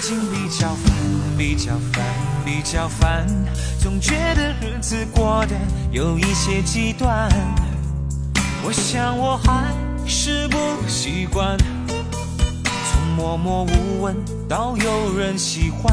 近比较烦，比较烦，比较烦，总觉得日子过得有一些极端。我想我还是不习惯，从默默无闻到有人喜欢。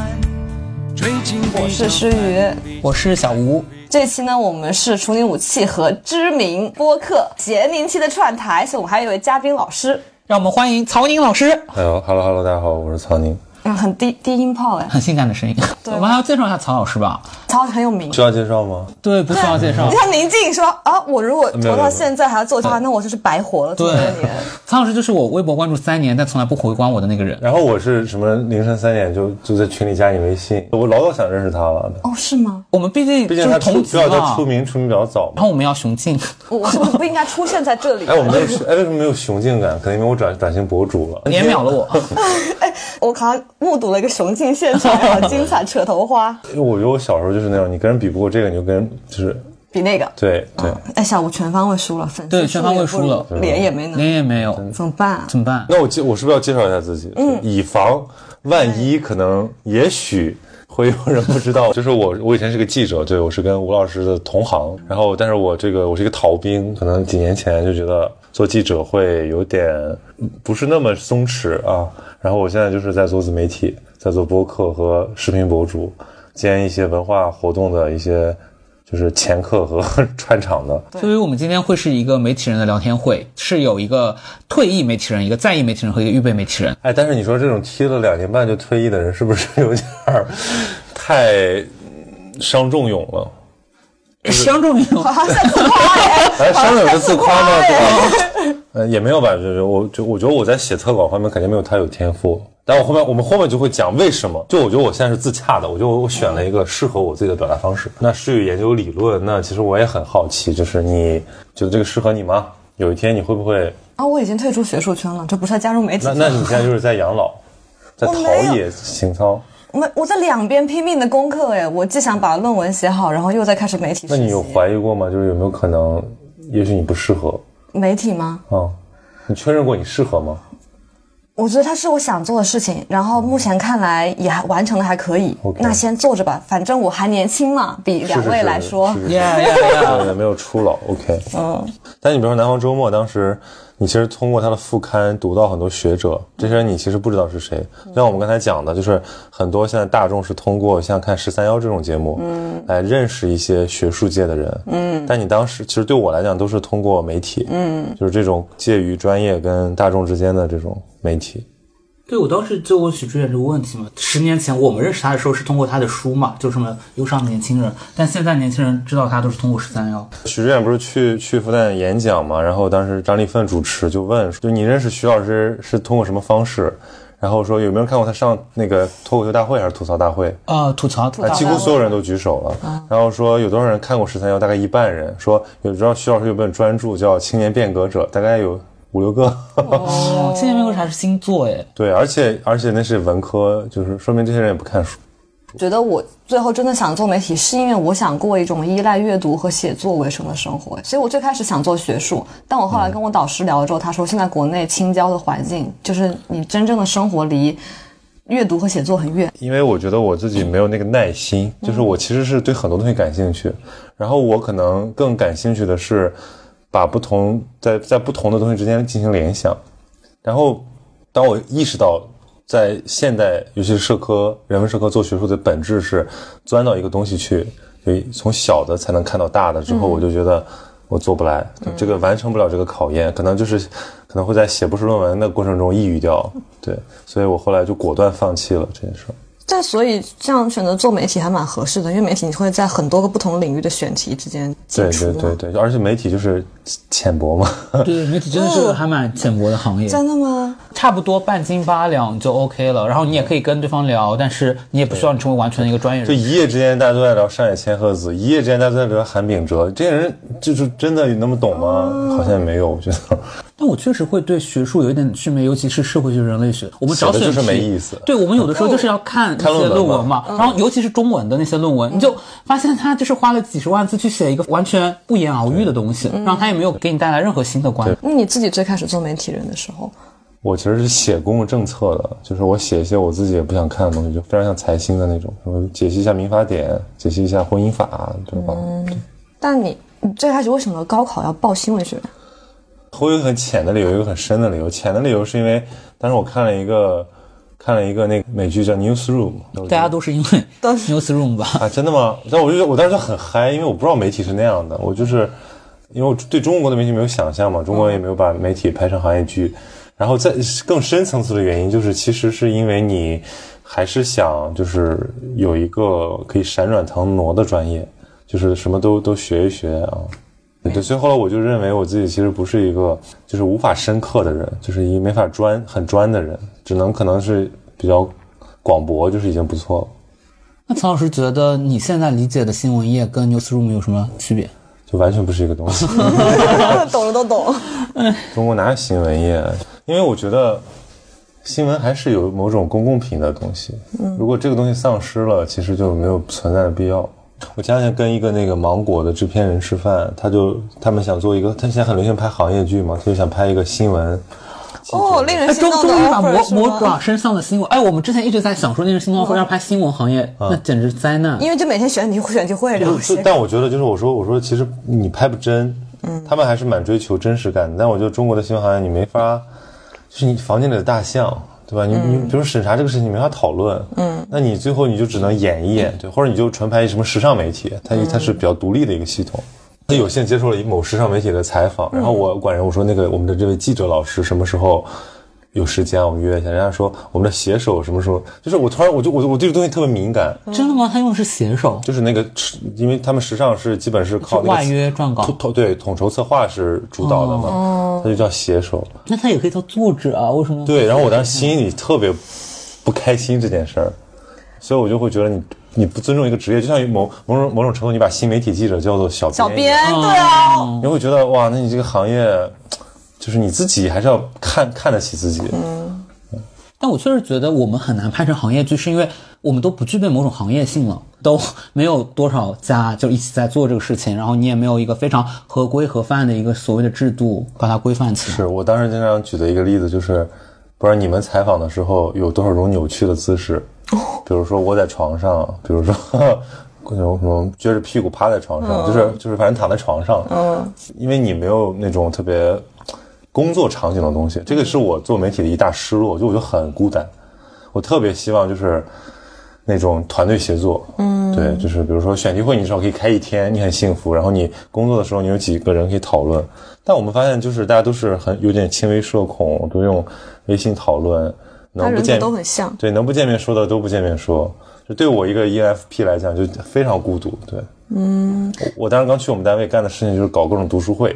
最近我是诗雨。我是小吴，这期呢，我们是处女武器和知名播客咸宁期的串台，所以我们还有一位嘉宾老师，让我们欢迎曹宁老师，哎呦哈喽哈喽，大家好，我是曹宁。嗯，很低低音炮哎，很性感的声音。对我们还要介绍一下曹老师吧？曹老师很有名。需要介绍吗？对，不需要介绍你。像宁静说啊，我如果活到现在还要做的话，那我就是白活了这么对多年。，曹老师就是我微博关注三年，但从来不回关我的那个人。然后我是什么凌晨三点就就在群里加你微信，我老早想认识他了的，哦，是吗？我们毕竟毕竟他就是同级嘛出，名出名比较早嘛。然后我们要雄竞。我我是不是不应该出现在这里？哎，我没有哎，为什么没有雄竞感？可能因为我转转型博主了。你也秒了我，哎我好像目睹了一个雄竞现场，好精彩，扯头花，因为我觉得我小时候就是那样，你跟人比不过这个，你就跟人就是比那个。对对。哎，下午全方位输了，粉丝对全方位输了脸也没能，脸也没有，怎么办啊？怎么办？那我介我是不是要介绍一下自己？嗯，以防万一，可能也许会有人不知道，就是我我以前是个记者，对我是跟吴老师的同行，然后但是我这个我是一个逃兵，可能几年前就觉得做记者会有点不是那么松弛啊，然后我现在就是在做自媒体，在做播客和视频博主，兼一些文化活动的一些就是前客和 串场的。所以我们今天会是一个媒体人的聊天会，是有一个退役媒体人、一个在役媒体人和一个预备媒体人。哎，但是你说这种踢了两年半就退役的人，是不是有点儿太伤仲永了？相中你 好像在自夸哎，哎，伤仲永是自夸吗？对吧？呃，也没有吧，就是我就我觉得我在写策稿方面肯定没有他有天赋，但我后面我们后面就会讲为什么。就我觉得我现在是自洽的，我就我选了一个适合我自己的表达方式。那是于研究理论，那其实我也很好奇，就是你觉得这个适合你吗？有一天你会不会？啊，我已经退出学术圈了，这不是加入媒体那。那你现在就是在养老，在陶冶情操。我我在两边拼命的攻克哎，我既想把论文写好，然后又在开始媒体。那你有怀疑过吗？就是有没有可能，也许你不适合媒体吗？啊？你确认过你适合吗？我觉得它是我想做的事情，然后目前看来也还完成的还可以。那先做着吧，反正我还年轻嘛，比两位来说。是是是是呀呀呀！对，没有初老，OK。嗯，但你比如说《南方周末》，当时你其实通过他的副刊读到很多学者，这些人你其实不知道是谁。就像我们刚才讲的，就是很多现在大众是通过像看十三幺这种节目，嗯，来认识一些学术界的人，嗯。但你当时其实对我来讲都是通过媒体，嗯，就是这种介于专业跟大众之间的这种媒体。对，我当时就问许志远这个问题嘛。十年前我们认识他的时候是通过他的书嘛，就什么忧伤的年轻人，但现在年轻人知道他都是通过十三幺。许知远不是去去复旦演讲嘛，然后当时张立奋主持就问，就你认识徐老师是通过什么方式？然后说有没有人看过他上那个脱口秀大会还是吐槽大会？呃，吐槽吐槽，几乎所有人都举手了。然后说有多少人看过十三幺？大概一半人。说有知道徐老师有本专著叫《青年变革者》，大概有五六个。哦，青年变革还是星座哎。对，而且而且那是文科，就是说明这些人也不看书。觉得我最后真的想做媒体，是因为我想过一种依赖阅读和写作为生的生活。所以我最开始想做学术，但我后来跟我导师聊了之后，他说现在国内青椒的环境，就是你真正的生活离阅读和写作很远。因为我觉得我自己没有那个耐心，就是我其实是对很多东西感兴趣，然后我可能更感兴趣的是把不同在在不同的东西之间进行联想，然后当我意识到在现代，尤其是社科、人文社科做学术的本质是钻到一个东西去，所以从小的才能看到大的之后，我就觉得。我做不来，这个完成不了这个考验，可能就是可能会在写博士论文的过程中抑郁掉，对，所以我后来就果断放弃了这件事儿。但所以这样选择做媒体还蛮合适的，因为媒体你会在很多个不同领域的选题之间对。对对对，而且媒体就是浅薄嘛，对，媒体真的是还蛮浅薄的行业，真的吗？差不多半斤八两就 OK 了。然后你也可以跟对方聊，但是你也不需要你成为完全的一个专业人。就一夜之间大家都在聊上野千鹤子，一夜之间大家都在聊韩炳哲，这些人就是真的有那么懂吗？好像也没有，我觉得。但我确实会对学术有一点祛魅，尤其是社会学、人类学。我们找写的就是选题没意思对我们有的时候就是要看一些论文嘛，然后尤其是中文的那些论文，你就发现他就是花了几十万字去写一个完全不言而喻的东西，然后他也没有给你带来任何新的观点。那你自己最开始做媒体人的时候，我其实是写公共政策的，就是我写一些我自己也不想看的东西，就非常像财经的那种，什么解析一下民法典，解析一下婚姻法，对吧？但你你最开始为什么高考要报新闻学院？我有一个很浅的理由，有一个很深的理由。浅的理由是因为当时我看了一个看了一个那个美剧叫《Newsroom》，大家都是因为 都 newsroom 吧？啊，真的吗？但我就我当时就很嗨，因为我不知道媒体是那样的，我就是因为我对中国的媒体没有想象嘛，中国人也没有把媒体拍成行业剧，然后在更深层次的原因就是，其实是因为你还是想就是有一个可以闪转腾挪的专业，就是什么都都学一学啊。对，所以后来我就认为我自己其实不是一个就是无法深刻的人，就是一个没法专很专的人，只能可能是比较广博，就是已经不错了。那曹老师觉得你现在理解的新闻业跟 newsroom 有什么区别？就完全不是一个东西。懂了都懂。中国哪有新闻业？因为我觉得新闻还是有某种公共品的东西。如果这个东西丧失了，其实就没有存在的必要。我前两天跟一个那个芒果的制片人吃饭，他就他们想做一个，他现在很流行拍行业剧嘛，他就想拍一个新闻。哦，令人哎，终心动的终于把魔魔爪身上的新闻。哎，我们之前一直在想说，那个新闻会要拍新闻行业，那简直灾难。因为就每天选题选题会聊就些。但我觉得就是我说我说其实你拍不真，嗯，他们还是蛮追求真实感的。但我觉得中国的新闻行业你没法，就是你房间里的大象，对吧？你你比如审查这个事情没法讨论，嗯，那你最后你就只能演一演，对，或者你就纯拍什么时尚媒体，它它是比较独立的一个系统。他有幸接受了一某时尚媒体的采访，然后我管人我说那个我们的这位记者老师什么时候有时间我们约一下，人家说我们的写手什么时候，就是我突然我就我我对这个东西特别敏感，真的吗？他用的是写手，就是那个，因为他们时尚是基本是靠那个外约撰稿统统对统筹策划是主导的嘛，他就叫写手。那他也可以叫作者啊？为什么？对，然后我当时心里特别不开心这件事儿，所以我就会觉得你你不尊重一个职业，就像某某种某种程度，你把新媒体记者叫做小小编小，编对啊，你会觉得哇，那你这个行业就是你自己还是要看看得起自己。嗯。但我确实觉得我们很难拍成行业剧，是因为我们都不具备某种行业性了，都没有多少家就一起在做这个事情，然后你也没有一个非常合规合范的一个所谓的制度把它规范起来。是我当时经常举的一个例子，就是不知道你们采访的时候有多少种扭曲的姿势，比如说窝在床上，比如说 那种什么撅着屁股趴在床上，就是就是反正躺在床上，嗯，因为你没有那种特别工作场景的东西，这个是我做媒体的一大失落，就我就很孤单，我特别希望就是。那种团队协作，嗯，对，就是比如说选题会，你至少可以开一天，你很幸福。然后你工作的时候，你有几个人可以讨论。但我们发现，就是大家都是很有点轻微社恐，都用微信讨论，能不见都很像。对，能不见面说的都不见面说。就对我一个 E ENFP 来讲，就非常孤独。对，嗯，我我当时刚去我们单位干的事情就是搞各种读书会，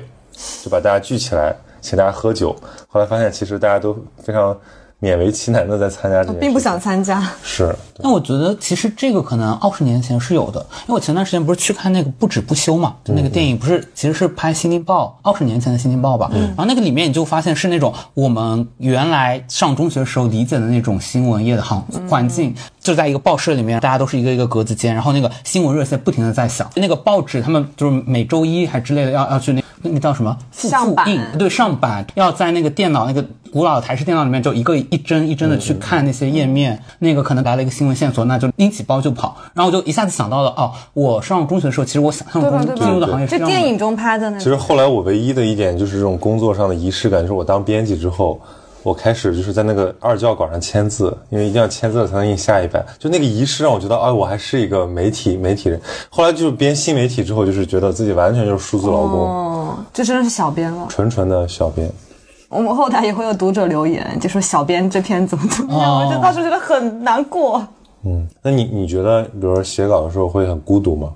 就把大家聚起来，请大家喝酒。后来发现，其实大家都非常勉为其难的在参加这件事，并不想参加。是。那我觉得其实这个可能二十年前是有的，因为我前段时间不是去看那个《不止不休》嘛，就那个电影不是其实是拍《新京报》二十年前的《新京报》吧，然后那个里面你就发现是那种我们原来上中学时候理解的那种新闻业的行环境，就在一个报社里面，大家都是一个一个格子间，然后那个新闻热线不停的在响，那个报纸他们就是每周一还之类的要要去那那个叫什么？复复印对上版要在那个电脑那个古老的台式电脑里面就一个一帧一帧的去看那些页面，那个可能来了一个新闻线索，那就拎起包就跑，然后我就一下子想到了哦，我上中学的时候，其实我想象中进入的行业是电影中拍的那种。其实后来我唯一的一点就是这种工作上的仪式感，就是我当编辑之后，我开始就是在那个二教稿上签字，因为一定要签字了才能印下一版。就那个仪式让我觉得，哎，我还是一个媒体媒体人。后来就是编新媒体之后，就是觉得自己完全就是数字劳工，哦，这真的是小编了。纯纯的小编。我们后台也会有读者留言，就说小编这篇怎么怎么样，哦我就当时觉得很难过。嗯，那你你觉得，比如说写稿的时候会很孤独吗？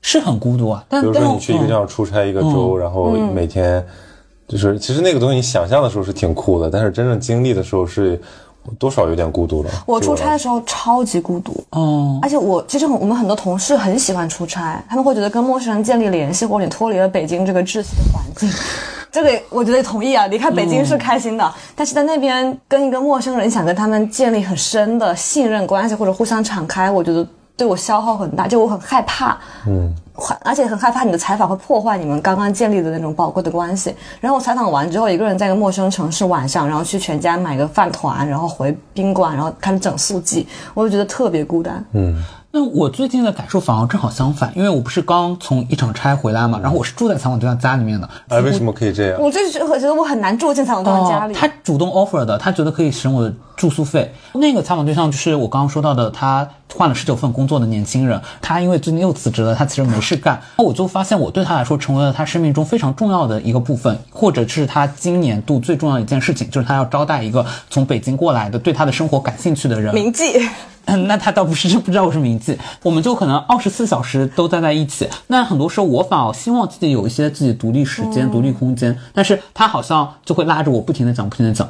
是很孤独啊。但比如说你去一个地嗯方出差一个周，然后每天就是，其实那个东西你想象的时候是挺酷的，但是真正经历的时候是多少有点孤独了。我出差的时候超级孤独，嗯，而且我其实我们很多同事很喜欢出差，他们会觉得跟陌生人建立联系，或者你脱离了北京这个窒息的环境。这个我觉得同意啊，离开北京是开心的，但是在那边跟一个陌生人，想跟他们建立很深的信任关系或者互相敞开，我觉得对我消耗很大，就我很害怕，嗯，而且很害怕你的采访会破坏你们刚刚建立的那种宝贵的关系。然后我采访完之后，一个人在一个陌生城市晚上，然后去全家买个饭团，然后回宾馆，然后开始整速记，我就觉得特别孤单。嗯，那我最近的感受反而正好相反，因为我不是刚从一场差回来嘛，然后我是住在采访对象家里面的。哎，为什么可以这样？我就是觉得我很难住进采访对象家里。他主动 offer 的，他觉得可以使用我的住宿费。那个采访对象就是我刚刚说到的，他换了十九份工作的年轻人，他因为最近又辞职了，他其实没事干。那我就发现我对他来说成为了他生命中非常重要的一个部分，或者是他今年度最重要的一件事情，就是他要招待一个从北京过来的对他的生活感兴趣的人。铭记。嗯，那他倒不是不知道我是铭记，我们就可能二十四小时都待在一起。那很多时候我反而希望自己有一些自己独立时间、独立空间，但是他好像就会拉着我不停的讲，不停的讲。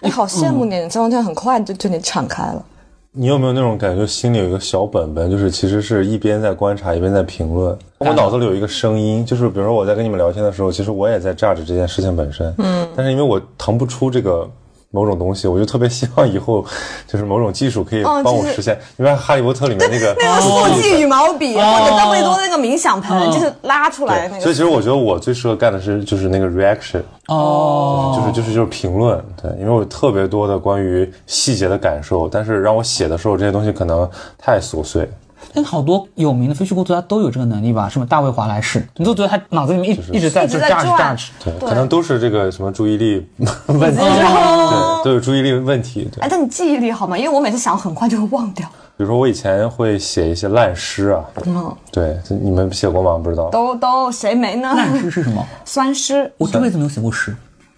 你好羡慕你，这两天很快就就你敞开了。你有没有那种感觉，心里有一个小本本，就是其实是一边在观察，一边在评论。我脑子里有一个声音，就是比如说我在跟你们聊天的时候，其实我也在炸着这件事情本身。嗯，但是因为我腾不出这个。某种东西，我就特别希望以后就是某种技术可以 帮我实现。因为《哈利波特》里面那个 那个速记羽毛笔，或者邓布利多那个冥想盆，就是拉出来那个。所以其实我觉得我最适合干的是就是那个 reaction，哦，就是就是就是评论。对，因为我有特别多的关于细节的感受，但是让我写的时候，这些东西可能太琐碎。但好多有名的非虚构作家都有这个能力吧？什么大卫华莱士，你都觉得他脑子里面一一直在就炸着炸着，对，可能都是这个什么注意力问题，对，都有注意力问题。对，哎，但你记忆力好吗？因为我每次想很快就会忘掉。比如说我以前会写一些烂诗啊，嗯，对，你们写过吗？不知道，都都谁没呢？烂诗是什么？酸诗。我这辈子没有写过诗。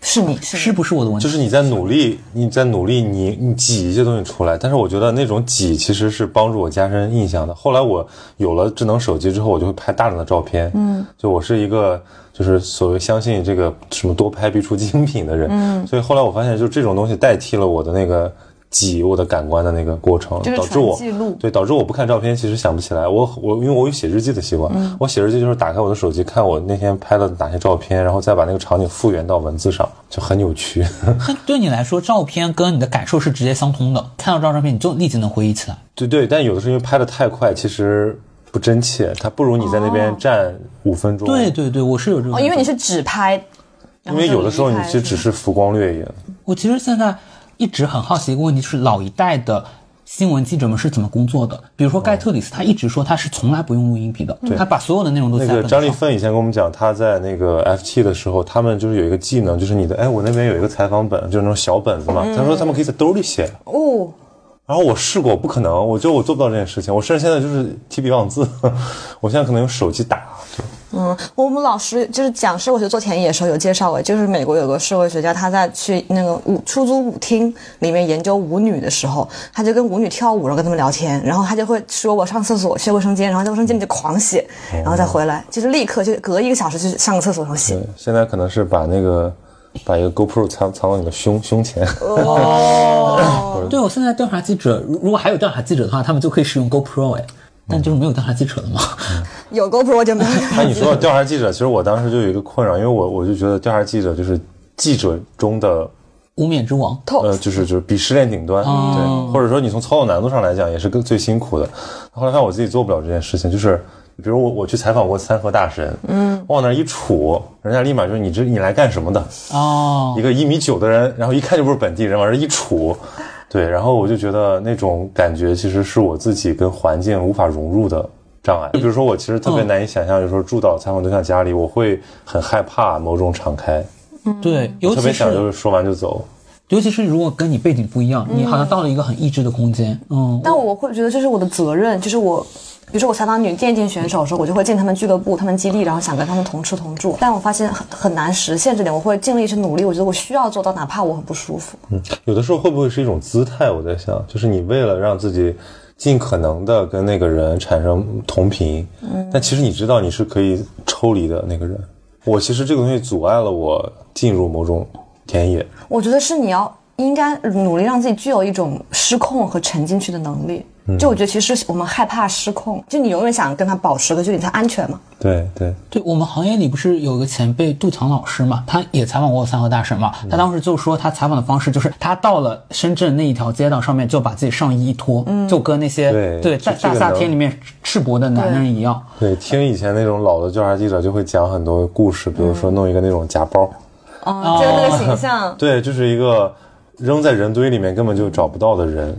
是你是是不是我的问题？就是你在努力，你在努力，你你挤一些东西出来。但是我觉得那种挤其实是帮助我加深印象的。后来我有了智能手机之后，我就会拍大量的照片。嗯，就我是一个就是所谓相信这个什么多拍必出精品的人。嗯，所以后来我发现，就这种东西代替了我的那个。记我的感官的那个过程，导致我对导致我不看照片，其实想不起来。我我因为我有写日记的习惯，我写日记就是打开我的手机看我那天拍了哪些照片，然后再把那个场景复原到文字上，就很扭曲。那 对你来说，照片跟你的感受是直接相通的。看到这张照片，你就立即能回忆起来。对对，但有的时候因为拍的太快，其实不真切，它不如你在那边站五分钟。对对对，我是有这种。哦，因为你是只拍，因为有的时候你其实只是浮光掠影。我其实现在。一直很好奇一个问题，就是老一代的新闻记者们是怎么工作的？比如说盖特里斯，他一直说他是从来不用录音笔的，他把所有的内容都那个张立芬以前跟我们讲，他在那个 FT 的时候，他们就是有一个技能，就是你的哎，我那边有一个采访本，就是那种小本子嘛，他说他们可以在兜里写哦。然后我试过，不可能，我觉得我做不到这件事情。我甚至现在就是提笔忘字，我现在可能用手机打。嗯，我们老师就是讲社会学做田野的时候有介绍过，就是美国有个社会学家，他在去那个舞出租舞厅里面研究舞女的时候，他就跟舞女跳舞，然后跟他们聊天，然后他就会说我上厕所去卫生间，然后在卫生间里就狂写，然后再回来，就是立刻就隔一个小时就上个厕所然后写。现在可能是把那个。把一个 GoPro 藏藏到你的胸胸前。哦，对，我现在调查记者，如果还有调查记者的话，他们就可以使用 GoPro 哎，但就是没有调查记者了嘛。有 GoPro 就没有。哎，你说到调查记者，其实我当时就有一个困扰，因为我我就觉得调查记者就是记者中的无冕之王，呃，就是就是鄙视链顶端，对，或者说你从操作难度上来讲也是更最辛苦的。后来发现我自己做不了这件事情，就是。比如我我去采访过三河大神，嗯，往那一杵，人家立马就是你这你来干什么的？哦，一个一米九的人，然后一看就不是本地人，往这一杵，对，然后我就觉得那种感觉其实是我自己跟环境无法融入的障碍。就比如说我其实特别难以想象，有时候住到采访对象家里，我会很害怕某种敞开，对，特别想就是说完就走。尤其是如果跟你背景不一样，你好像到了一个很抑制的空间，嗯。但我会觉得这是我的责任，就是我。比如说我采访女电竞选手的时候，我就会进他们俱乐部、他们基地，然后想跟他们同吃同住。但我发现很很难实现这点，我会尽力去努力。我觉得我需要做到，哪怕我很不舒服。嗯，有的时候会不会是一种姿态？我在想，就是你为了让自己尽可能的跟那个人产生同频，嗯，但其实你知道你是可以抽离的那个人。我其实这个东西阻碍了我进入某种田野。我觉得是你要应该努力让自己具有一种失控和沉进去的能力。就我觉得其实我们害怕失控，就你永远想跟他保持个距离他安全嘛。对对，对我们行业里不是有个前辈杜强老师嘛，他也采访过三和大神嘛。他当时就说，他采访的方式就是他到了深圳那一条街道上面，就把自己上衣一脱，就跟那些对在大大夏天里面赤膊的男人一样。对，听以前那种老的调查记者就会讲很多故事，比如说弄一个那种夹包，哦，就是那个形象。对，就是一个扔在人堆里面根本就找不到的人。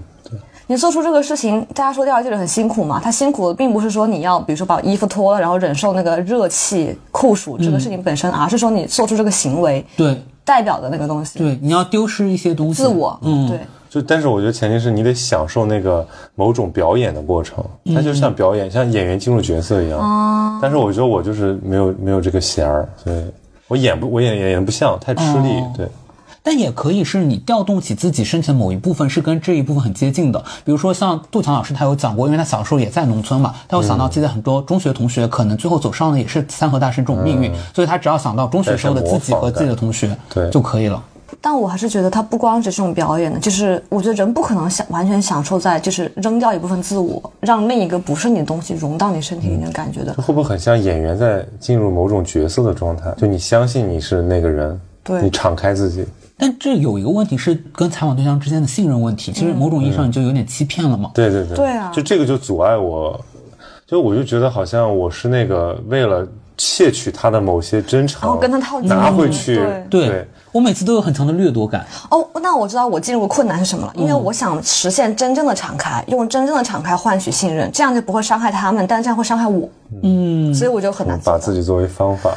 你做出这个事情，大家说调查记者很辛苦嘛？他辛苦的并不是说你要，比如说把衣服脱了，然后忍受那个热气、酷暑这个事情本身，而是说你做出这个行为对代表的那个东西，对，你要丢失一些东西。自我，嗯，对。就但是我觉得前提是你得享受那个某种表演的过程，它就像表演，像演员进入角色一样。哦但是我觉得我就是没有没有这个弦儿，所以我演不我演演演不像，太吃力。哦对，但也可以是你调动起自己身体的某一部分，是跟这一部分很接近的。比如说像杜强老师，他有讲过，因为他小时候也在农村嘛，他有想到自己的很多中学同学可能最后走上的也是三和大师这种命运，所以他只要想到中学时候的自己和自己的同学，对就可以了。但我还是觉得它不光只是这种表演的，就是我觉得人不可能享完全享受在就是扔掉一部分自我，让另一个不是你的东西融到你身体里面感觉的。会不会很像演员在进入某种角色的状态？就你相信你是那个人，对你敞开自己。但这有一个问题是跟采访对象之间的信任问题，其实某种意义上你就有点欺骗了嘛。对对对，对啊就这个就阻碍我，就我就觉得好像我是那个为了窃取他的某些真诚，然后跟他套近乎拿回去，对对我每次都有很强的掠夺感。哦，那我知道我进入困难是什么了，因为我想实现真正的敞开，用真正的敞开换取信任，这样就不会伤害他们，但这样会伤害我。嗯，所以我就很难。把自己作为方法，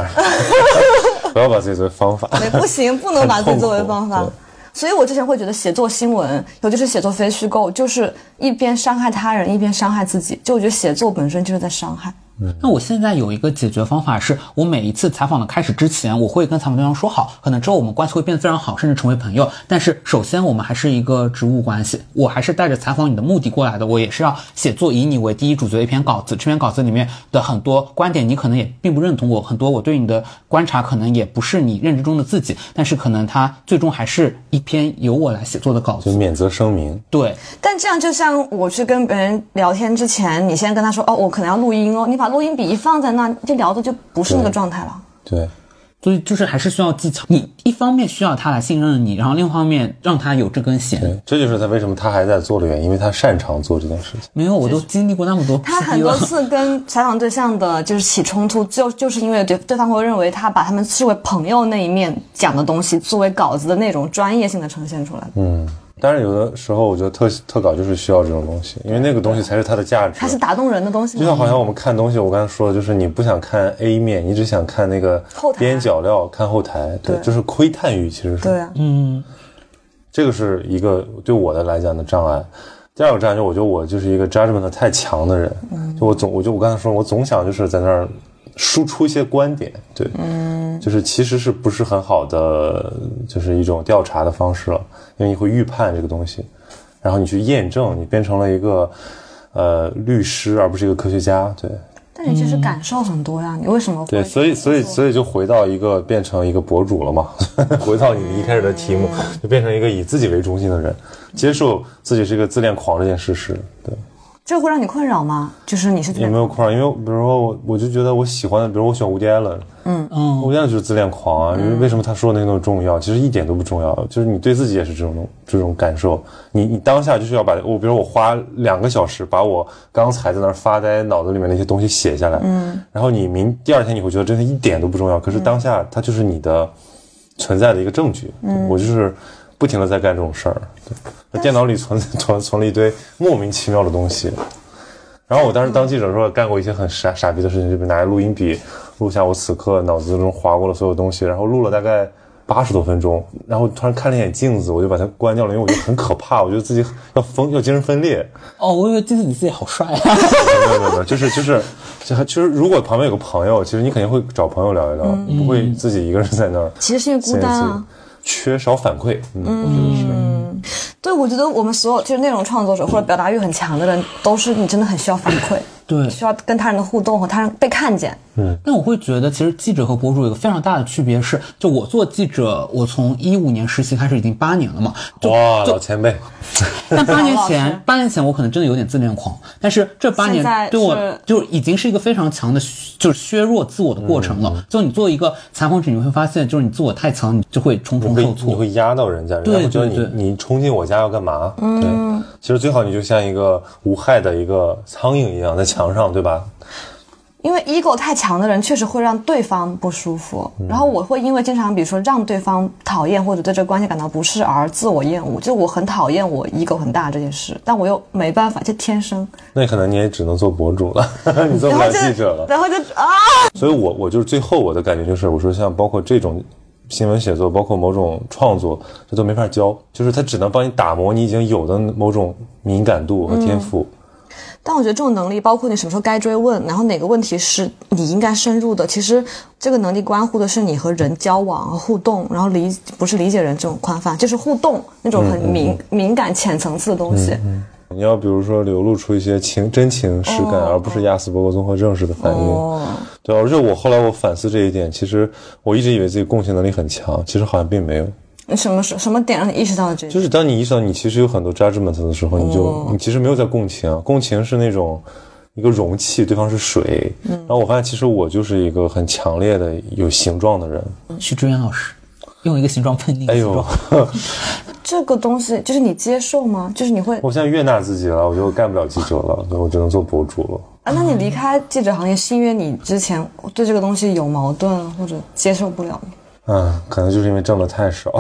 不要把自己作为方法。对，不行，不能把自己作为方法。所以我之前会觉得写作新闻，尤其是写作非虚构，就是一边伤害他人，一边伤害自己。就我觉得写作本身就是在伤害。那我现在有一个解决方法是，我每一次采访的开始之前，我会跟采访对象说好，可能之后我们关系会变得非常好，甚至成为朋友。但是首先我们还是一个职务关系，我还是带着采访你的目的过来的，我也是要写作以你为第一主角的一篇稿子。这篇稿子里面的很多观点你可能也并不认同我，很多我对你的观察可能也不是你认知中的自己，但是可能它最终还是一篇由我来写作的稿子。就免责声明，对，但这样就像我去跟别人聊天之前，你先跟他说哦，我可能要录音哦，你把录音笔一放在那，就聊的就不是那个状态了。对，所以就是还是需要技巧。你一方面需要他来信任你，然后另一方面让他有这根弦。对，这就是他为什么他还在做的原因，因为他擅长做这件事情。没有，我都经历过那么多他很多。次跟采访对象的就是起冲突，就就是因为对对方会认为他把他们视为朋友那一面讲的东西，作为稿子的那种专业性的呈现出来。嗯，当然有的时候我觉得特特稿就是需要这种东西，因为那个东西才是它的价值。它是打动人的东西就像好像我们看东西，我刚才说的，就是你不想看 A 面，你只想看那个边角料，看后台，对，对。就是窥探欲，其实是，对啊，嗯，这个是一个对我的来讲的障碍。第二个障碍，就我觉得我就是一个 judgment 太强的人，就我总，我就我刚才说，我总想就是在那儿输出一些观点，对，嗯，就是其实是不是很好的，就是一种调查的方式了，因为你会预判这个东西，然后你去验证，你变成了一个呃律师，而不是一个科学家，对，但你其实感受很多呀，你为什么会？对，所以所以所以就回到一个变成一个博主了嘛，回到你一开始的题目，就变成一个以自己为中心的人，接受自己是一个自恋狂这件事实。对，这会让你困扰吗？就是你是觉也得没有困扰，因为比如说我我就觉得我喜欢的，比如我喜欢吴迪艾伦，嗯。嗯，吴迪艾伦就是自恋狂啊，因为为什么他说的那个那么重要？其实一点都不重要，就是你对自己也是这种这种感受，你你当下就是要把我，比如我花两个小时把我刚才在那儿发呆脑子里面那些东西写下来，嗯，然后你明第二天你会觉得真的一点都不重要，可是当下它就是你的存在的一个证据，嗯，我就是不停的在干这种事儿，对，那电脑里存 存存了一堆莫名其妙的东西。然后我当时当记者的时候干过一些很傻傻逼的事情，就是拿着录音笔录下我此刻脑子中划过的所有东西，然后录了大概八十多分钟，然后突然看了一眼镜子，我就把它关掉了，因为我觉得很可怕，我觉得自己要疯，要精神分裂。哦，我以为镜子你自己好帅啊。没有没有没有，就是就是，就还就是如果旁边有个朋友，其实你肯定会找朋友聊一聊，你不会自己一个人在那儿。其实是因为孤单啊。缺少反馈，嗯，我觉得是。对，我觉得我们所有就是内容创作者或者表达欲很强的人，都是你真的很需要反馈，对，需要跟他人的互动和他人被看见。嗯，但我会觉得，其实记者和博主有一个非常大的区别是，就我做记者，我从一五年实习开始已经八年了嘛，就哇，老前辈，但八年前，八年前我可能真的有点自恋狂，但是这八年对我就已经是一个非常强的，就是削弱自我的过程嗯了。就你做一个采访者，你会发现，就是你自我太强，你就会重重会受挫。你会压到人家，人家觉得你你冲进我家要干嘛？对，其实最好你就像一个无害的一个苍蝇一样在墙上，对吧？因为 ego 太强的人确实会让对方不舒服，然后我会因为经常比如说让对方讨厌或者对这个关系感到不适而自我厌恶，就我很讨厌我 ego 很大这件事，但我又没办法，就天生，那可能你也只能做博主了，你做不了记者了。然后就 啊，所以我我就是最后我的感觉就是，我说像包括这种新闻写作，包括某种创作，这都没法教，就是他只能帮你打磨你已经有的某种敏感度和天赋。但我觉得这种能力，包括你什么时候该追问，然后哪个问题是你应该深入的，其实这个能力关乎的是你和人交往和互动，然后理不是理解人这种宽泛，就是互动那种很敏、敏感浅层次的东西。你要比如说流露出一些情真情实感，而不是亚斯伯格综合症式的反应。哦，对，而且我后来我反思这一点，其实我一直以为自己共情能力很强，其实好像并没有。你什么时什么点让你意识到这个？就是当你意识到你其实有很多 judgment 的时候，你就、你其实没有在共情，共情是那种一个容器，对方是水。然后我发现其实我就是一个很强烈的有形状的人。许志远老师用一个形状喷你哎呦形状，，这个东西就是你接受吗？就是你会我现在悦纳自己了，我就干不了记者了，所以我只能做博主了。啊？那你离开记者行业是因为你之前对这个东西有矛盾或者接受不了吗？嗯，可能就是因为挣的太少，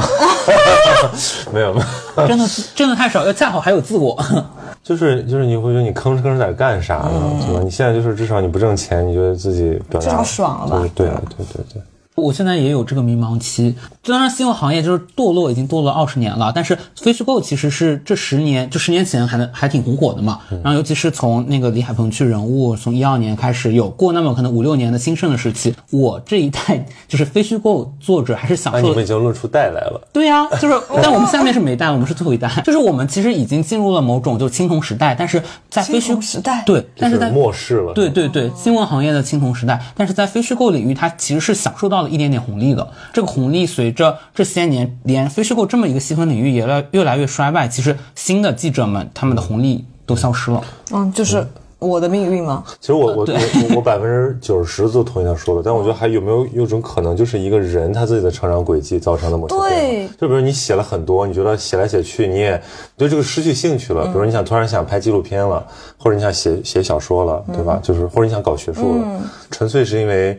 没 有没有，真的挣的太少，要恰好还有自我。就是就是你会觉得你吭哧吭哧在干啥呢？对吧？你现在就是至少你不挣钱，你觉得自己表达至少爽了吧对对对对。我现在也有这个迷茫期。当然，新闻行业就是堕落，已经堕落二十年了。但是非虚构其实是这十年，就十年前还能还挺红火的嘛。然后尤其是从那个李海鹏去人物，从一二年开始有过那么可能五六年的兴盛的时期。我这一代就是非虚构作者还是享那你受们已经论出代来了。对呀、就是，但我们下面是没代，我们是最后一代，就是我们其实已经进入了某种就青铜时代，但是在非虚青铜时代对，但是在末世了。对对对，新闻行业的青铜时代，但是在非虚构领域，它其实是享受到了一点点红利的。这个红利随着这些年，连非虚构这么一个细分领域也来越来越衰败，其实新的记者们他们的红利都消失了。嗯，就是我的命运吗？其实我我我我百分之九十都同意他说的，但我觉得还有没有有种可能，就是一个人他自己的成长轨迹造成的某些变化对就比如你写了很多，你觉得写来写去你也对这个失去兴趣了，比如你想突然想拍纪录片了，或者你想写写小说了，对吧？就是或者你想搞学术了，纯粹是因为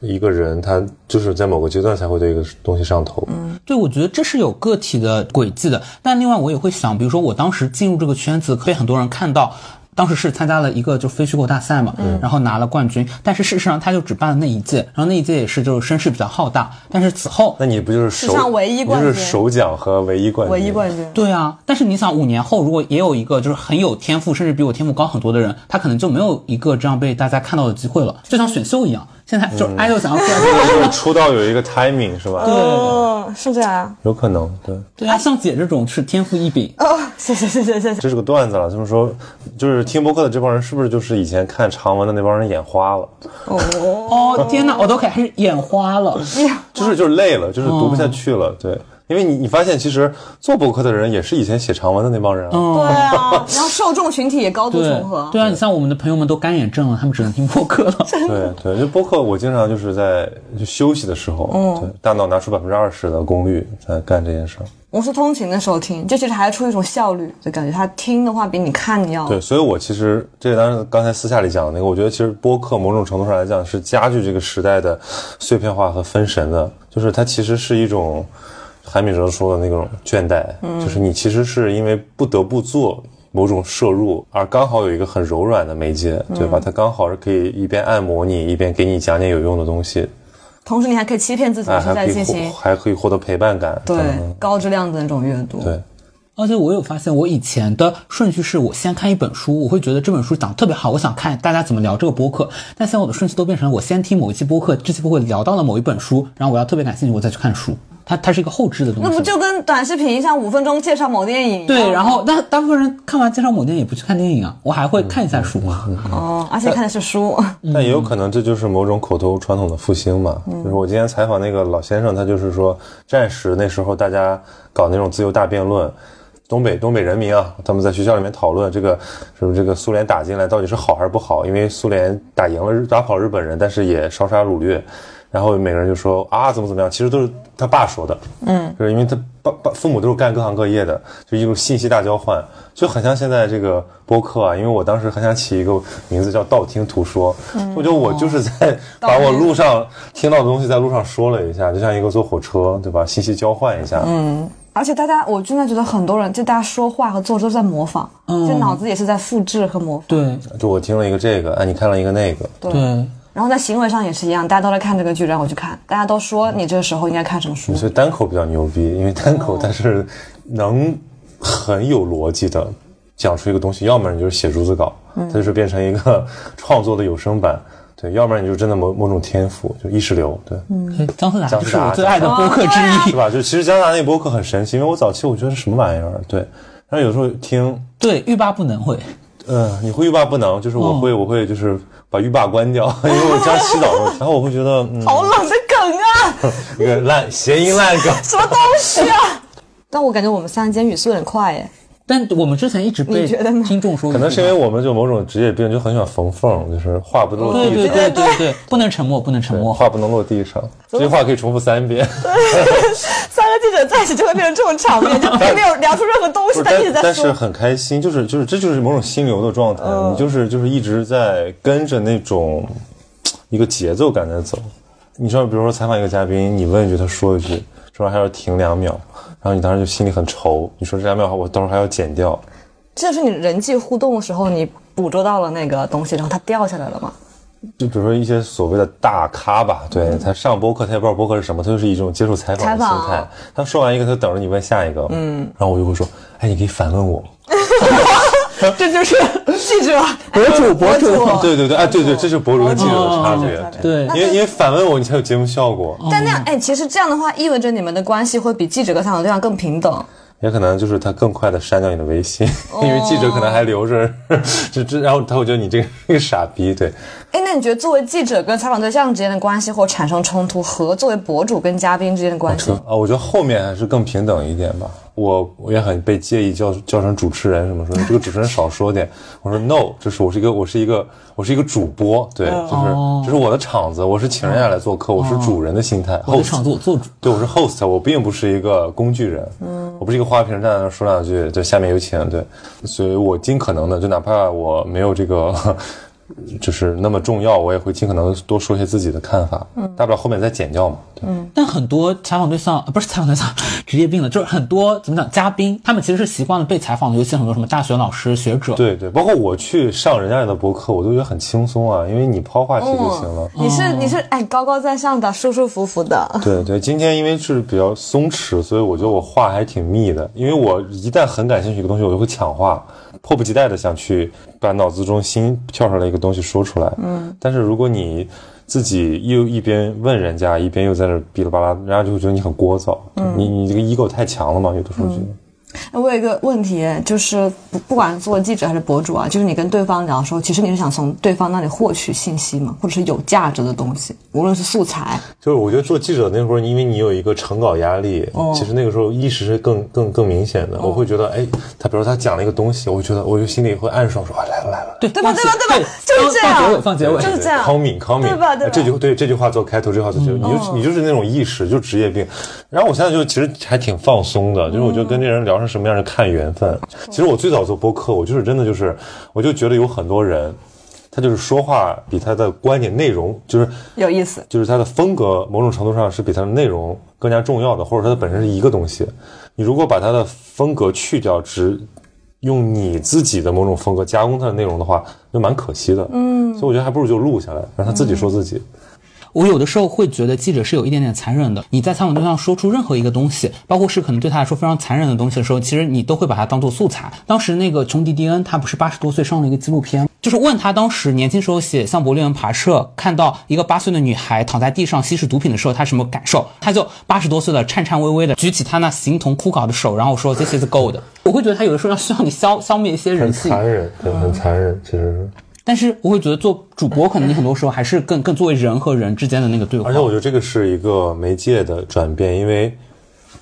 一个人他就是在某个阶段才会对一个东西上头。嗯对，我觉得这是有个体的轨迹的。但另外，我也会想，比如说我当时进入这个圈子，被很多人看到。当时是参加了一个就非虚构大赛嘛，然后拿了冠军，但是事实上他就只办了那一届，然后那一届也是就是声势比较浩大，但是此后那你不就是首史上唯一冠军就是首奖和唯一冠军？唯一冠军。对啊，但是你想，五年后如果也有一个就是很有天赋，甚至比我天赋高很多的人，他可能就没有一个这样被大家看到的机会了，就像选秀一样，现在就是 idol 想要出来就就是出道有一个 timing 是吧？对，是这样啊。有可能，对。对啊，像姐这种是天赋异禀，哦，谢谢谢谢谢谢。这是个段子了，这么说，就是听播客的这帮人是不是就是以前看长文的那帮人眼花了？哦，哦天呐，我都开始眼花了。就是就是累了，就是读不下去了，对。因为你你发现其实做播客的人也是以前写长文的那帮人啊，对啊，然后受众群体也高度重合。对啊，你像我们的朋友们都干眼症了，他们只能听播客了。对对，就播客我经常就是在就休息的时候，对，大脑拿出百分之二十的功率在干这件事儿。我是通勤的时候听，这其实还是出于一种效率的感觉。他听的话比你看要对，所以我其实这个当然刚才私下里讲的那个，我觉得其实播客某种程度上来讲是加剧这个时代的碎片化和分神的，就是它其实是一种韩炳哲说的那种倦怠，就是你其实是因为不得不做。某种摄入，而刚好有一个很柔软的媒介，对吧？它刚好是可以一边按摩你，一边给你讲点有用的东西，同时你还可以欺骗自己还可以获在进行还可以获得陪伴感。对嗯高质量的那种阅读。对，而且我有发现，我以前的顺序是我先看一本书，我会觉得这本书讲的特别好，我想看大家怎么聊这个播客。但现在我的顺序都变成了我先听某一期播客，这期播客聊到了某一本书，然后我要特别感兴趣，我再去看书。它它是一个后置的东西。那不就跟短视频像五分钟介绍某电影一样对？然后，但大部分人看完介绍某电影也不去看电影啊，我还会看一下书嘛。哦，而且看的是书，但也有可能这就是某种口头传统的复兴嘛。就是我今天采访那个老先生，他就是说，战时那时候大家搞那种自由大辩论，东北东北人民啊，他们在学校里面讨论这个是不是这个苏联打进来到底是好还是不好？因为苏联打赢了日打跑日本人，但是也烧杀掳掠。然后每个人就说啊怎么怎么样，其实都是他爸说的，嗯，就是因为他爸爸父母都是干各行各业的，就一种信息大交换，就很像现在这个播客啊。因为我当时很想起一个名字叫道听途说，我觉得我就是在把我路上听到的东西在路上说了一下，就像一个坐火车，对吧？信息交换一下，嗯，而且大家，我真的觉得很多人，就大家说话和做都在模仿，就脑子也是在复制和模仿。对。就我听了一个这个，哎，你看了一个那个，对。对，然后在行为上也是一样，大家都在看这个剧，然后我去看，大家都说你这个时候应该看什么书。所以单口比较牛逼，因为单口它是能很有逻辑的讲出一个东西，要么你就是写竹子稿，它就是变成一个 创作的有声版，对，要不然你就真的某某种天赋，就意识流，对，嗯姜思达姜思达就是我最爱的播客之一。是吧？就其实加拿大那播客很神奇，因为我早期我觉得是什么玩意儿，对，但是有时候听，对，欲罢不能会。呃，你会欲罢不能，就是我会、我会就是把浴霸关掉，因为我家洗澡然后我会觉得，嗯，好冷的梗啊！一个烂谐音烂梗，什么东西啊？但我感觉我们三人间语速有点快耶。但我们之前一直被你觉得听众说，可能是因为我们就某种职业病，就很喜欢缝缝，就是话不能落对对地上。对对对，不能沉默，不能沉默。话不能落地上，这句话可以重复三遍。三个记者在一起就会变成这种场面，就并没有聊出任何东西，但一直在但但是。很开心，就是就是这就是某种心流的状态，嗯你就是就是一直在跟着那种一个节奏感在走。你知道，比如说采访一个嘉宾，你问一句，他说一句，中间还要停两秒，然后你当时就心里很愁，你说这两秒我到时候还要剪掉。这就是你人际互动的时候，你捕捉到了那个东西，然后它掉下来了吗？就比如说一些所谓的大咖吧，对他上播客，他也不知道播客是什么，他就是一种接受采访的心态。他说完一个，他等着你问下一个，嗯，然后我就会说，哎，你可以反问我。这就是记者。博主博主，对对对，哎，对对，这是博主跟记者的差别。对因为因为反问我，你才有节目效果。但那样，哎，其实这样的话，意味着你们的关系会比记者跟采访对象更平等。也可能就是他更快的删掉你的微信，因为记者可能还留着，这这，然后他会觉得你这个这个傻逼，对，哎，那你觉得作为记者跟采访对象之间的关系会产生冲突，和作为博主跟嘉宾之间的关系？啊，我觉得后面还是更平等一点吧。我我也很被介意叫叫成主持人什么说，你这个主持人少说点。我说 no，就是我是一个我是一个我是一个主播，对，就是这是我的场子，我是请人家来做客，我是主人的心态。我的场子我做主。对，我是 host，我并不是一个工具人，嗯，我不是一个花瓶站在那说两句，就，下面有请，对，所以我尽可能的，就哪怕我没有这个，就是那么重要，我也会尽可能多说一些自己的看法，嗯，大不了后面再剪掉嘛，对，但很多采访对象呃不是采访对象，职业病了，就是很多怎么讲，嘉宾他们其实是习惯了被采访的，尤其很多什么大学老师、学者。对对，包括我去上人家的博客，我都觉得很轻松啊，因为你抛话题就行了。你是你是哎高高在上的，舒舒服服的。对对，今天因为是比较松弛，所以我觉得我话还挺密的。因为我一旦很感兴趣一个东西，我就会抢话，迫不及待的想去把脑子中新跳出来一个东西说出来。嗯，但是如果你自己又一边问人家，一边又在那哔哩吧啦，人家就会觉得你很聒噪。你你这个 ego 太强了嘛，有的时候觉得。哎我有一个问题，就是不不管是做记者还是博主啊，就是你跟对方聊的时候，其实你是想从对方那里获取信息嘛，或者是有价值的东西，无论是素材，就是我觉得做记者那会儿，因为你有一个成稿压力，其实那个时候意识是更更更明显的。我会觉得，哎，他比如说他讲了一个东西，我会觉得，我就心里会暗爽说，啊，来了来了。对对吧对吧对吧就是这样放结尾，放结尾。就是这样康敏康敏，对吧对吧这句对这句话做开头，这句话做结尾，你就你就是那种意识，就职业病。然后我现在就其实还挺放松的，就是我觉得跟这人聊成什么样是看缘分。其实我最早做播客，我就是真的就是，我就觉得有很多人，他就是说话比他的观点内容就是有意思。就是他的风格某种程度上是比他的内容更加重要的，或者他的本身是一个东西。你如果把他的风格去掉，只用你自己的某种风格加工它的内容的话，就蛮可惜的。嗯，所以我觉得还不如就录下来，让他自己说自己。我有的时候会觉得记者是有一点点残忍的。你在采访对象说出任何一个东西，包括是可能对他来说非常残忍的东西的时候，其实你都会把它当做素材。当时那个琼迪迪恩，他不是八十多岁上了一个纪录片，就是问他当时年轻时候写《向伯利人跋涉》，看到一个八岁的女孩躺在地上吸食毒品的时候，他什么感受？他就八十多岁了，颤颤巍巍的举起他那形同枯槁的手，然后说 “This is gold”。我会觉得他有的时候要需要你消消灭一些人性，残忍，对，很残忍，其实。但是我会觉得做主播，可能你很多时候还是更更作为人和人之间的那个对话。而且我觉得这个是一个媒介的转变，因为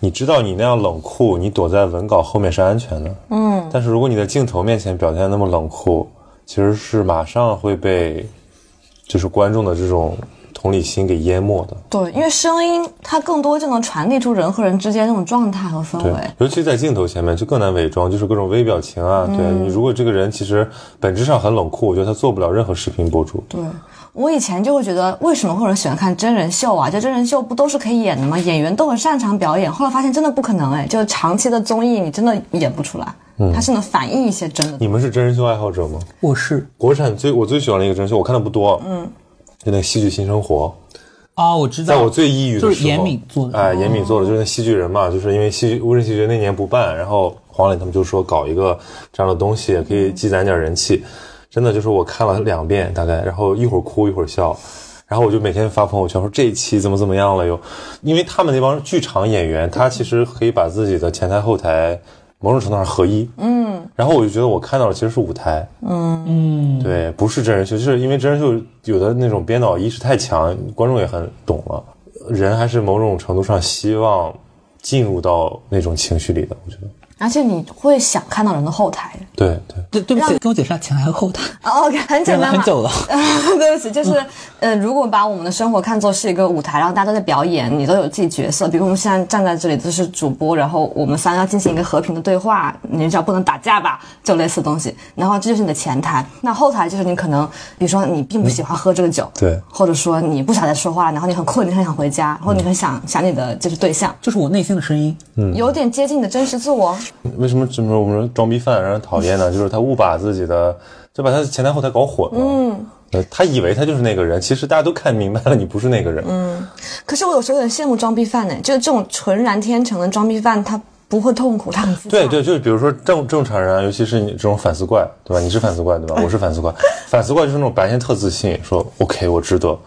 你知道你那样冷酷，你躲在文稿后面是安全的。嗯。但是如果你在镜头面前表现那么冷酷，其实是马上会被就是观众的这种同理心给淹没的。对，因为声音它更多就能传递出人和人之间那种状态和氛围。，尤其在镜头前面就更难伪装，就是各种微表情啊。对你，如果这个人其实本质上很冷酷，我觉得他做不了任何视频博主。对我以前就会觉得，为什么会有人喜欢看真人秀啊？就真人秀不都是可以演的吗？演员都很擅长表演。后来发现真的不可能哎，就是长期的综艺你真的演不出来，它是能反映一些真的。你们是真人秀爱好者吗？我是国产最我最喜欢的一个真人秀，我看的不多，嗯，就那个《戏剧新生活》。啊，我知道，在我最抑郁的时候，就是严敏做的哎，严敏做的就是那戏剧人嘛，就是因为戏剧无人戏剧节那年不办，然后黄磊他们就说搞一个这样的东西，可以积攒点人气。真的就是我看了两遍大概，然后一会儿哭一会儿笑，然后我就每天发朋友圈说这一期怎么怎么样了又，因为他们那帮剧场演员，他其实可以把自己的前台后台某种程度上合一，嗯，然后我就觉得我看到的其实是舞台，嗯，对，不是真人秀，就是因为真人秀有的那种编导意识太强，观众也很懂了，人还是某种程度上希望进入到那种情绪里的，我觉得，而且你会想看到人的后台。对对。对对不起，跟我解释下前台和后台，哦 OK，很简单嘛，很久了。对不起，就是呃，如果把我们的生活看作是一个舞台，然后大家都在表演，你都有自己角色。比如我们现在站在这里都是主播，然后我们三个要进行一个和平的对话，你只要不能打架吧，就类似的东西。然后这就是你的前台，那后台就是你可能，比如说你并不喜欢喝这个酒，对或者说你不想再说话，然后你很困，你很想回家，或者你很想想你的就是对象，就是我内心的声音。嗯有点接近你的真实自我。为什么这么我们说装逼犯让人讨厌呢？就是他误把自己的，就把他的前台后台搞混了。嗯，呃，他以为他就是那个人，其实大家都看明白了，你不是那个人。嗯，可是我有时候有点羡慕装逼犯呢，就是这种纯然天成的装逼犯，他不会痛苦，他很自洽。对对，就是比如说正正常人啊，尤其是你这种反思怪，对吧？你是反思怪，对吧？我是反思怪，反思怪就是那种白天特自信，说 OK 我值得。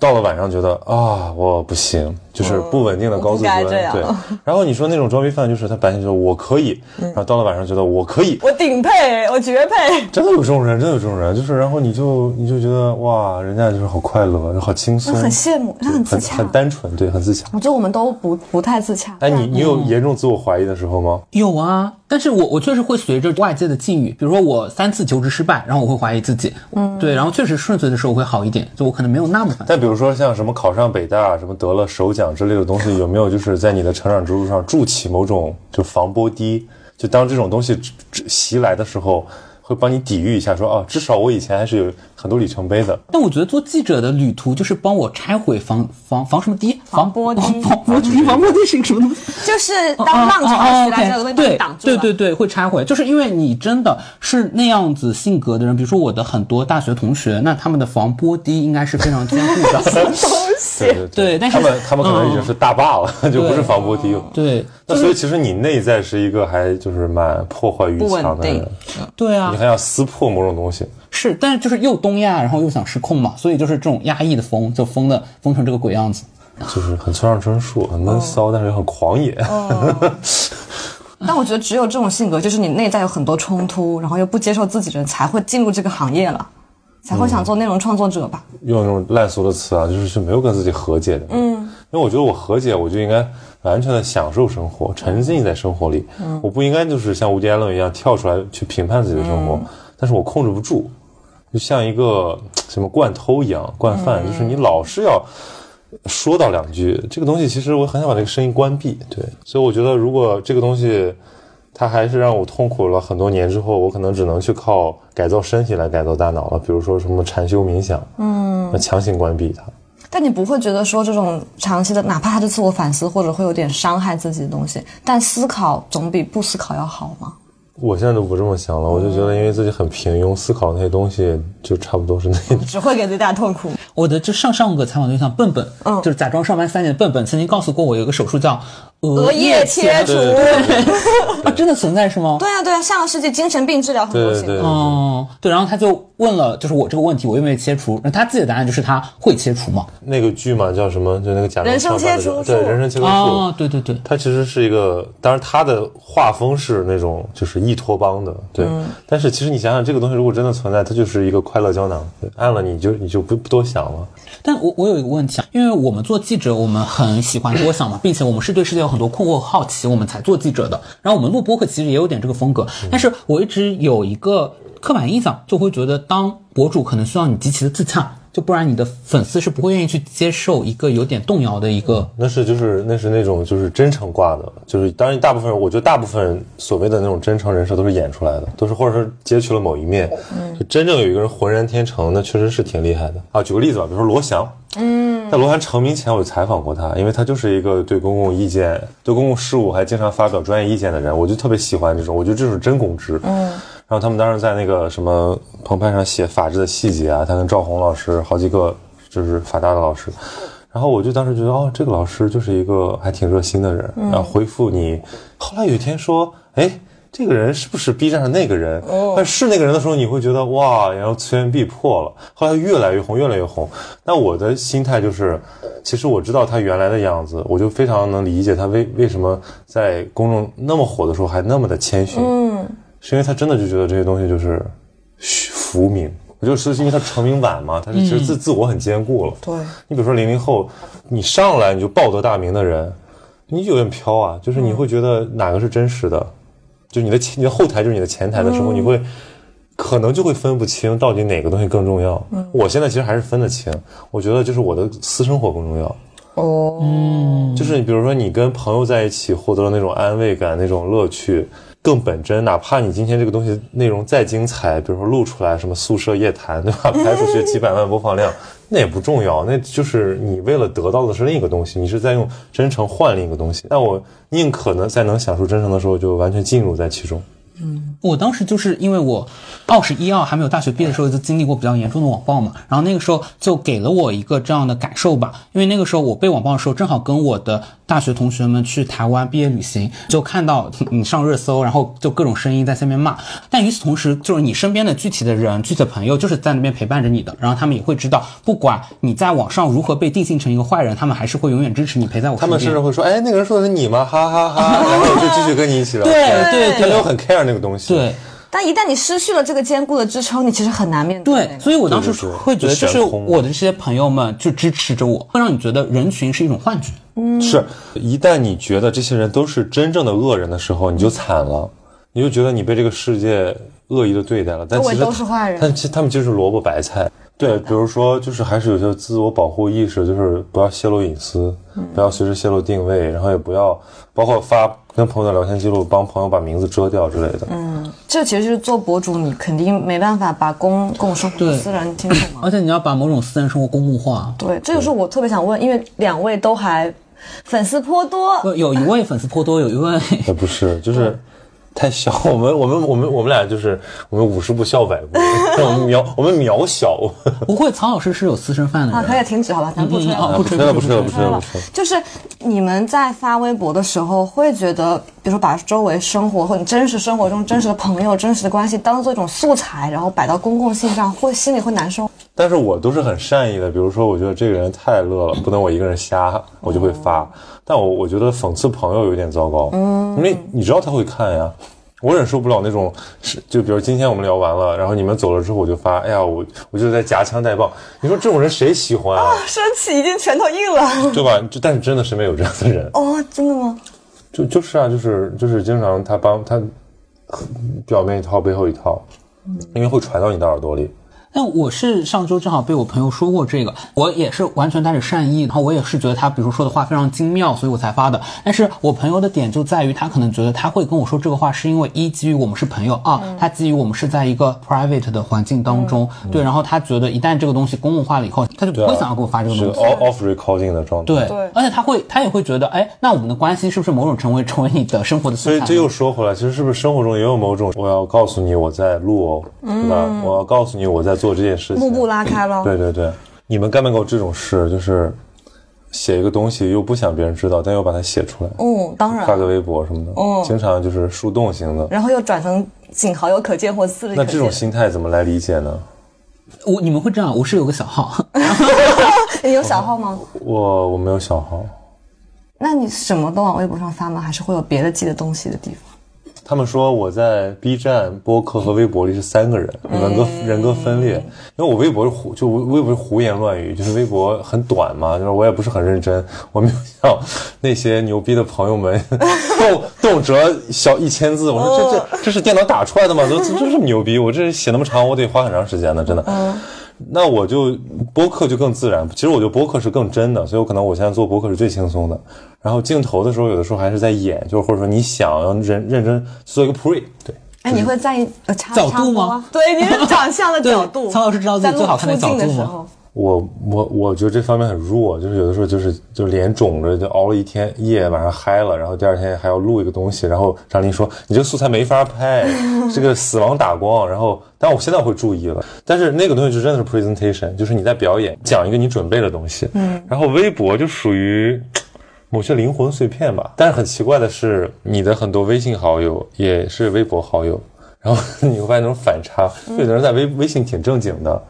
到了晚上觉得啊我不行，就是不稳定的高自尊，对。然后你说那种装逼犯，就是他白天觉得我可以，然后到了晚上觉得我可以，我顶配，我绝配。真的有这种人，真的有这种人，就是然后你就你就觉得哇，人家就是好快乐，好轻松，很羡慕，他很自很洽。很单纯，对，很自洽。我觉得我们都不不太自洽。哎，你你有严重自我怀疑的时候吗？有啊，但是我我确实会随着外界的境遇，比如说我三次求职失败，然后我会怀疑自己，嗯，对，然后确实顺遂的时候会好一点，就我可能没有那么烦。但比如说像什么考上北大、什么得了首奖之类的东西，有没有就是在你的成长之路上筑起某种就防波堤？就当这种东西袭来的时候，会帮你抵御一下说，啊，至少我以前还是有很多里程碑的。但我觉得做记者的旅途就是帮我拆毁防防防什么堤？防波堤防防波堤，防波堤是一个什么东西？就是当浪潮袭来，这个东西把哦对挡住了。对对对，会拆毁，就是因为你真的是那样子性格的人，比如说我的很多大学同学，那他们的防波堤应该是非常坚固的。对对对但是他们他们可能已经是大坝了，就不是防波堤了。对那所以其实你内在是一个还就是蛮破坏欲强的人，对啊你，还要撕破某种东西。是，但是就是又东亚，然后又想失控嘛，所以就是这种压抑的疯，就疯的疯成这个鬼样子。就是很村上春树，很闷骚，但是又很狂野。但我觉得只有这种性格，就是你内在有很多冲突，然后又不接受自己的人，才会进入这个行业了，才会想做内容创作者吧。用那种烂俗的词啊，就是是没有跟自己和解的。嗯，因为我觉得我和解，我就应该完全的享受生活，沉浸在生活里。嗯，我不应该就是像无迪艾伦一样跳出来去评判自己的生活，但是我控制不住，就像一个什么惯偷一样，惯犯，就是你老是要。说到两句，这个东西其实我很想把这个声音关闭，对，所以我觉得如果这个东西它还是让我痛苦了很多年之后，我可能只能去靠改造身体来改造大脑了，比如说什么禅修冥想，嗯，强行关闭它。但你不会觉得说这种长期的，哪怕它是自我反思或者会有点伤害自己的东西，但思考总比不思考要好吗？我现在都不这么想了，我就觉得因为自己很平庸，思考那些东西就差不多是那种。只会给自己带来痛苦。我的就上上个采访对象笨笨，嗯就是假装上班三年的笨笨，曾经告诉过我有个手术叫额额叶切除 啊，真的存在是吗？对啊对啊，上个世纪精神病治疗很流行。对对对，哦，对，然后他就问了，就是我这个问题，我愿不愿意切除？那他自己的答案就是他会切除吗。那个剧嘛叫什么？就那个假装人生切除术对人生切除术。哦，对对对，他其实是一个，当然他的画风是那种就是异托邦的，对。但是其实你想想，这个东西如果真的存在，它就是一个快乐胶囊，对按了你就你就不不多想了。但我我有一个问题啊，因为我们做记者，我们很喜欢多想嘛，并且我们是对世界有很多困惑和好奇，我们才做记者的。然后我们录播客其实也有点这个风格，但是我一直有一个刻板印象，就会觉得当博主可能需要你极其的自洽，就不然你的粉丝是不会愿意去接受一个有点动摇的一个。那是就是那是那种就是真诚挂的，就是当然大部分人，我觉得大部分所谓的那种真诚人设都是演出来的，都是或者是截取了某一面。就真正有一个人浑然天成，那确实是挺厉害的啊。举个例子吧，比如说罗翔，嗯，在罗翔成名前，我就采访过他，因为他就是一个对公共意见、对公共事务还经常发表专业意见的人，我就特别喜欢这种，我觉得这是真公知。嗯。然后他们当时在那个什么澎湃上写法治的细节啊，他跟赵红老师好几个就是法大的老师，然后我就当时觉得哦，这个老师就是一个还挺热心的人，然后回复你。后来有一天说，哎，这个人是不是 B 站上那个人？但是那个人的时候，你会觉得哇，然后次元壁破了。后来越来越红，越来越红。那我的心态就是，其实我知道他原来的样子，我就非常能理解他为为什么在公众那么火的时候还那么的谦逊。嗯，是因为他真的就觉得这些东西就是虚浮名。我就是因为他成名晚嘛，他是其实自、自我很坚固了。对，你比如说零零后，你上来你就报得大名的人，你就有点飘啊，就是你会觉得哪个是真实的，就你的前你的后台就是你的前台的时候，你会可能就会分不清到底哪个东西更重要。我现在其实还是分得清，我觉得就是我的私生活更重要。哦，就是你比如说你跟朋友在一起获得了那种安慰感、那种乐趣，更本真。哪怕你今天这个东西内容再精彩，比如说录出来什么宿舍夜谈，对吧？拍出去几百万播放量，那也不重要。那就是你为了得到的是另一个东西，你是在用真诚换另一个东西。那我宁可能，在能享受真诚的时候，就完全进入在其中。嗯我当时就是因为我二十一二还没有大学毕业的时候，就经历过比较严重的网暴嘛，然后那个时候就给了我一个这样的感受吧。因为那个时候我被网暴的时候，正好跟我的大学同学们去台湾毕业旅行，就看到你上热搜，然后就各种声音在下面骂。但与此同时，就是你身边的具体的人、具体的朋友，就是在那边陪伴着你的，然后他们也会知道，不管你在网上如何被定性成一个坏人，他们还是会永远支持你，陪在我身边。他们甚至会说：“哎，那个人说的是你吗？哈哈哈 然后就继续跟你一起聊对天。对对他没有很 care 那个东西。对。但一旦你失去了这个坚固的支撑，你其实很难面对那对，所以我当时会觉得，就是我的这些朋友们就支持着我，会让你觉得人群是一种幻觉。是，一旦你觉得这些人都是真正的恶人的时候，你就惨了，你就觉得你被这个世界恶意的对待了。但其实都是坏人但其实他们就是萝卜白菜。对，比如说，就是还是有些自我保护意识，就是不要泄露隐私，不要随时泄露定位，然后也不要包括发跟朋友的聊天记录，帮朋友把名字遮掉之类的。嗯，这其实就是做博主，你肯定没办法把公共生活私人清楚嘛。而且你要把某种私人生活公共化。对，这就是我特别想问，因为两位都还粉丝颇多，呃有一位粉丝颇多，有一位那不是，就是太小。我们我们我们我们俩就是我们五十步笑百步，我们渺我们渺小。不会，曹老师是有私生饭的啊，人。可以停止好吧，咱不吹了。不吹吹了，不吹了，不不吹了，不吹了。就是你们在发微博的时候，会觉得，比如说把周围生活或你真实生活中真实的朋友、真实的关系当做一种素材，然后摆到公共性上，会心里会难受。但是我都是很善意的，比如说，我觉得这个人太乐了，不能我一个人瞎，我就会发。但我我觉得讽刺朋友有点糟糕，嗯，因为你知道他会看呀。我忍受不了那种是，就比如今天我们聊完了，然后你们走了之后，我就发，哎呀，我我就在夹枪带棒。你说这种人谁喜欢啊？生气已经拳头硬了。对吧？就但是真的身边有这样的人，哦，真的吗？就就是啊，就是就是经常他帮他表面一套背后一套，因为会传到你的耳朵里。但我是上周正好被我朋友说过这个，我也是完全带着善意，然后我也是觉得他比如说的话非常精妙，所以我才发的。但是我朋友的点就在于他可能觉得他会跟我说这个话，是因为一基于我们是朋友，二他基于我们是在一个 private 的环境当中，对，然后他觉得一旦这个东西公共化了以后，他就不会想要给我发这个东西。off off recording 的状态。对，对而且他会，他也会觉得，哎，那我们的关系是不是某种成为成为你的生活的？所以这又说回来，其实是不是生活中也有某种我要告诉你我在录哦，对吧？我要告诉你我在做这件事情。幕布拉开了。对对对，你们干没过这种事？就是写一个东西又不想别人知道，但又把它写出来，嗯，当然发个微博什么的，嗯经常就是树洞型的。然后又转成仅好友可见或私人。那这种心态怎么来理解呢？我你们会这样，我是有个小号，你有小号吗？我我没有小号，那你什么都往微博上发吗？还是会有别的记的东西的地方？他们说我在 B 站、播客和微博里是三个人，人格人格分裂。因为我微博是胡，就微博是胡言乱语，就是微博很短嘛，就是我也不是很认真，我没有像那些牛逼的朋友们 动 动辄小一千字。我说这这这是电脑打出来的吗？这这这么牛逼？我这写那么长，我得花很长时间呢，真的。那我就播客就更自然，其实我觉得播客是更真的，所以我可能我现在做播客是最轻松的。然后镜头的时候，有的时候还是在演，就是或者说你想要认认真做一个 pre，对，哎，你会在意角度吗？对，你是长相的 角度。苍老师知道自己最好看的角度吗我我我觉得这方面很弱，就是有的时候就是就脸肿着，就熬了一天夜，晚上嗨了，然后第二天还要录一个东西，然后张琳说你这个素材没法拍，这个死亡打光，然后但我现在会注意了，但是那个东西就真的是 presentation，就是你在表演讲一个你准备的东西，嗯，然后微博就属于。某些灵魂碎片吧，但是很奇怪的是，你的很多微信好友也是微博好友，然后 你会发现那种反差。有的人在微微信挺正经的，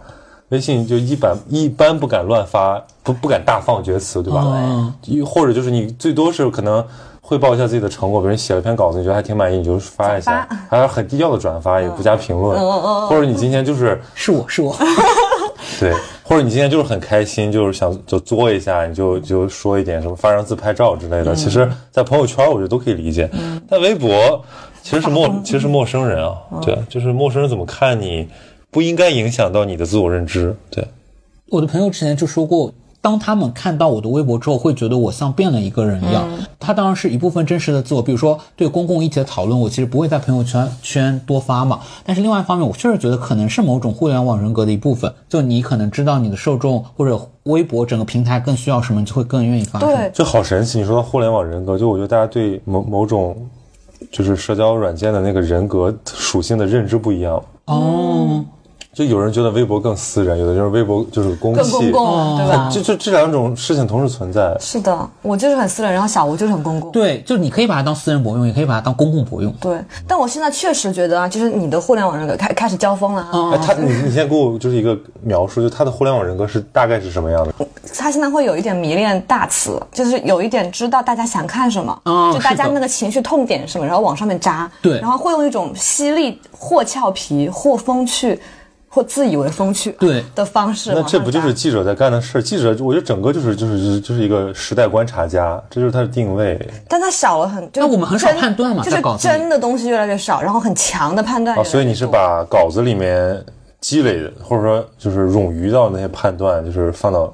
微信就一般一般不敢乱发，不不敢大放厥词，对吧？嗯对。或者就是你最多是可能汇报一下自己的成果，比如你写了篇稿子，你觉得还挺满意，你就发一下，还是很低调的转发，也不加评论。嗯或者你今天就是是我是我，对，或者你今天就是很开心，就是想就作一下，你就就说一点什么发张自拍照之类的。其实，在朋友圈我觉得都可以理解，嗯但微博其实是陌其实是陌生人啊，对，就是陌生人怎么看你，不应该影响到你的自我认知，对。我的朋友之前就说过，当他们看到我的微博之后，会觉得我像变了一个人一样。他当然是一部分真实的自我，比如说对公共议题的讨论，我其实不会在朋友圈圈多发嘛。但是另外一方面，我确实觉得可能是某种互联网人格的一部分，就你可能知道你的受众或者微博整个平台更需要什么，你就会更愿意发。对，就好神奇。你说到互联网人格，就我觉得大家对某某种就是社交软件的那个人格属性的认知不一样。哦，就有人觉得微博更私人，有的就是微博就是公更，公共，对吧？就就这两种事情同时存在。是的，我就是很私人，然后小吴就是很公共。对，就是你可以把它当私人博用，也可以把它当公共博用。对，但我现在确实觉得啊，就是你的互联网人格开开始交锋了啊。哎，他你你先给我就是一个描述，就他的互联网人格是大概是什么样的？他现在会有一点迷恋大词，就是有一点知道大家想看什么，哦就大家那个情绪痛点什么，然后往上面扎。对然后会用一种犀利、或俏皮、或风趣、或自以为风趣对的方式那。这不就是记者在干的事儿？记者，我觉得整个就是就是就是一个时代观察家，这就是他的定位但他少了很，就是那我们很少真判断嘛就是稿子真的东西越来越少，然后很强的判断。所以你是把稿子里面积累的，或者说就是冗余到那些判断，就是放到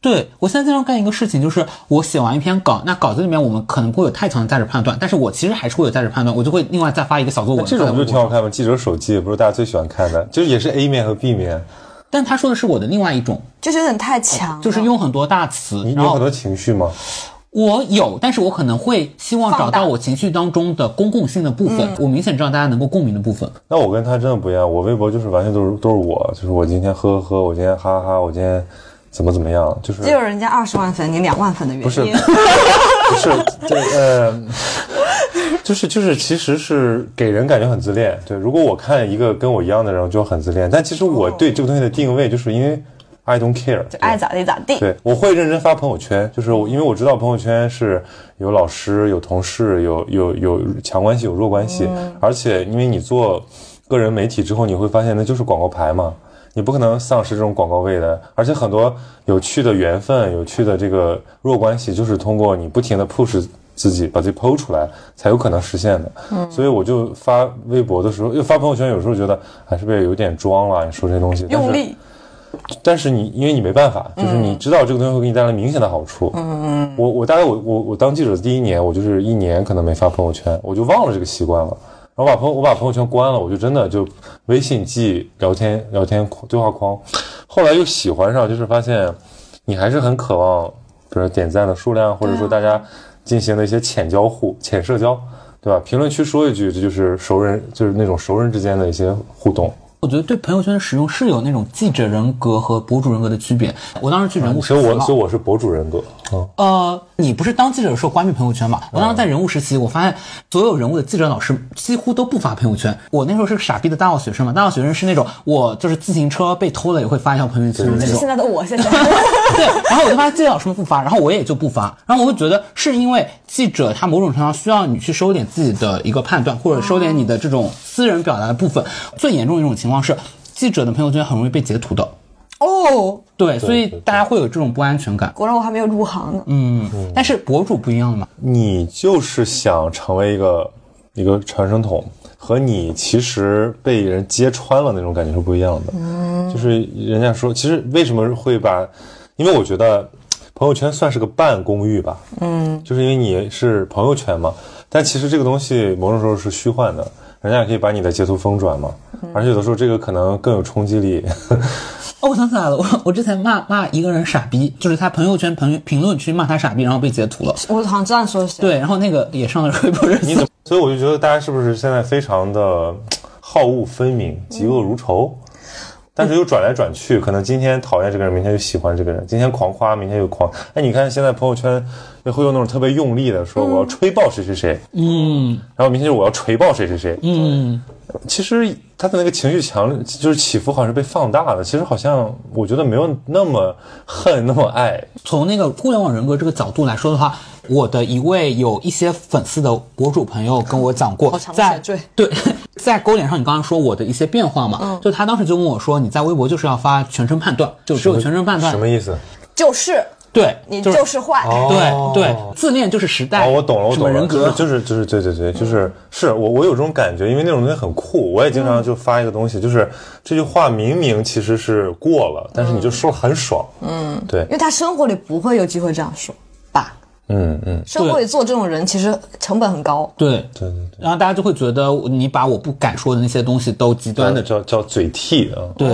对我现在经常干一个事情，就是我写完一篇稿，那稿子里面我们可能不会有太强的价值判断，但是我其实还是会有价值判断，我就会另外再发一个小作文。这种不就挺好看吗？记者手记不是大家最喜欢看的，就是也是 A 面和 B 面，但他说的是我的另外一种，就是有点太强了，就是用很多大词，你你有很多情绪吗？我有，但是我可能会希望找到我情绪当中的公共性的部分，我明显知道大家能够共鸣的部分。那我跟他真的不一样，我微博就是完全都是都是我，就是我今天呵呵呵，我今天哈哈哈，我今天怎么怎么样，就是只有人家二十万粉，你两万粉的原因。不是 不是对呃，就是就是其实是给人感觉很自恋。对，如果我看一个跟我一样的人，我就很自恋。但其实我对这个东西的定位，就是因为 I don't care，就爱咋地咋地。对，我会认真发朋友圈，就是我因为我知道朋友圈是有老师、有同事、有有有强关系、有弱关系，而且因为你做个人媒体之后，你会发现那就是广告牌嘛，你不可能丧失这种广告位的，而且很多有趣的缘分、有趣的这个弱关系，就是通过你不停的 push 自己，把自己剖出来，才有可能实现的。嗯，所以我就发微博的时候，又发朋友圈，有时候觉得还是不是有点装了？你说这些东西，但是用力，但是你因为你没办法，就是你知道这个东西会给你带来明显的好处。嗯嗯。我我大概我我我当记者的第一年，我就是一年可能没发朋友圈，我就忘了这个习惯了。然后把朋我把朋友圈关了，我就真的就微信记聊天聊天对话框。后来又喜欢上，就是发现你还是很渴望，比如点赞的数量，或者说大家进行的一些浅交互、浅社交，对吧？评论区说一句，这就是熟人，就是那种熟人之间的一些互动。我觉得对朋友圈的使用是有那种记者人格和博主人格的区别。我当时去人物实习嘛所以我所以我是博主人格，嗯，呃，你不是当记者的时候关闭朋友圈嘛？我当时在人物实习，我发现所有人物的记者老师几乎都不发朋友圈。我那时候是个傻逼的大二学生嘛，大二学生是那种我就是自行车被偷了也会发一条朋友圈的那种现。在的我现在。对，然后我就发现记者老师们不发，然后我也就不发，然后我会觉得是因为记者他某种程度上需要你去收敛自己的一个判断，或者收敛你的这种私人表达的部分。最严重的一种情况是，记者的朋友圈很容易被截图的。哦，对，所以大家会有这种不安全感。果然我还没有入行呢。嗯，但是博主不一样嘛。你就是想成为一个一个传声筒，和你其实被人揭穿了那种感觉是不一样的。嗯，就是人家说，其实为什么会把，因为我觉得朋友圈算是个半公寓吧。嗯，就是因为你是朋友圈嘛，但其实这个东西某种时候是虚幻的，人家也可以把你的截图封转嘛，而且有的时候这个可能更有冲击力。哦，我想起来了，我我之前骂骂一个人傻逼，就是他朋友圈评评论区骂他傻逼，然后被截图了。我好像知道你说的谁。对，然后那个也上了微博热搜你怎么？所以我就觉得大家是不是现在非常的好恶分明、嫉恶如仇，但是又转来转去，可能今天讨厌这个人，明天就喜欢这个人；今天狂夸，明天又狂。哎，你看现在朋友圈也会有那种特别用力的说我要吹爆谁谁谁，嗯然后明天就我要锤爆谁谁谁。嗯，其实他的那个情绪强，就是起伏好像是被放大的。其实好像我觉得没有那么恨，那么爱。从那个互联网人格这个角度来说的话，我的一位有一些粉丝的博主朋友跟我讲过在对。在勾脸上，你刚刚说我的一些变化嘛，就他当时就问我说，你在微博就是要发全程判断，就只有全程判断。什，么意思？就是。对，你就是坏。对对，自恋就是时代，哦，我懂了，我懂了，人格，就是就是就是对对对，就是是我我有这种感觉，因为那种东西很酷，我也经常就发一个东西，就是这句话明明其实是过了，但是你就说很爽，嗯，对。因，为他生活里不会有机会这样说吧？嗯嗯，生活里做这种人其实成本很高。对。对对对，然后大家就会觉得你把我不敢说的那些东西都极端的，叫叫嘴替啊，对，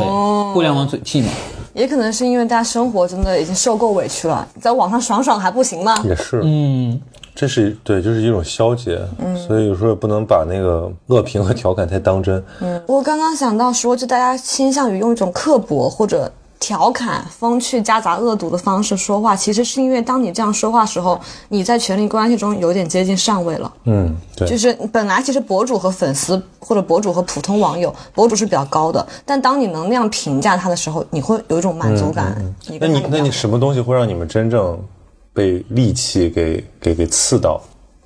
互联网嘴替嘛。也可能是因为大家生活真的已经受够委屈了，在网上爽爽还不行吗？也是，嗯，这是对，就是一种消解，嗯。所以有时候也不能把那个恶评和调侃太当真，嗯。我刚刚想到说，就大家倾向于用一种刻薄或者调侃、风趣夹杂恶毒的方式说话，其实是因为当你这样说话时候，你在权力关系中有点接近上位了。嗯，对，就是本来其实博主和粉丝或者博主和普通网友，博主是比较高的，但当你能那样评价他的时候，你会有一种满足感。你那你那你什么东西会让你们真正被戾气给给给刺到？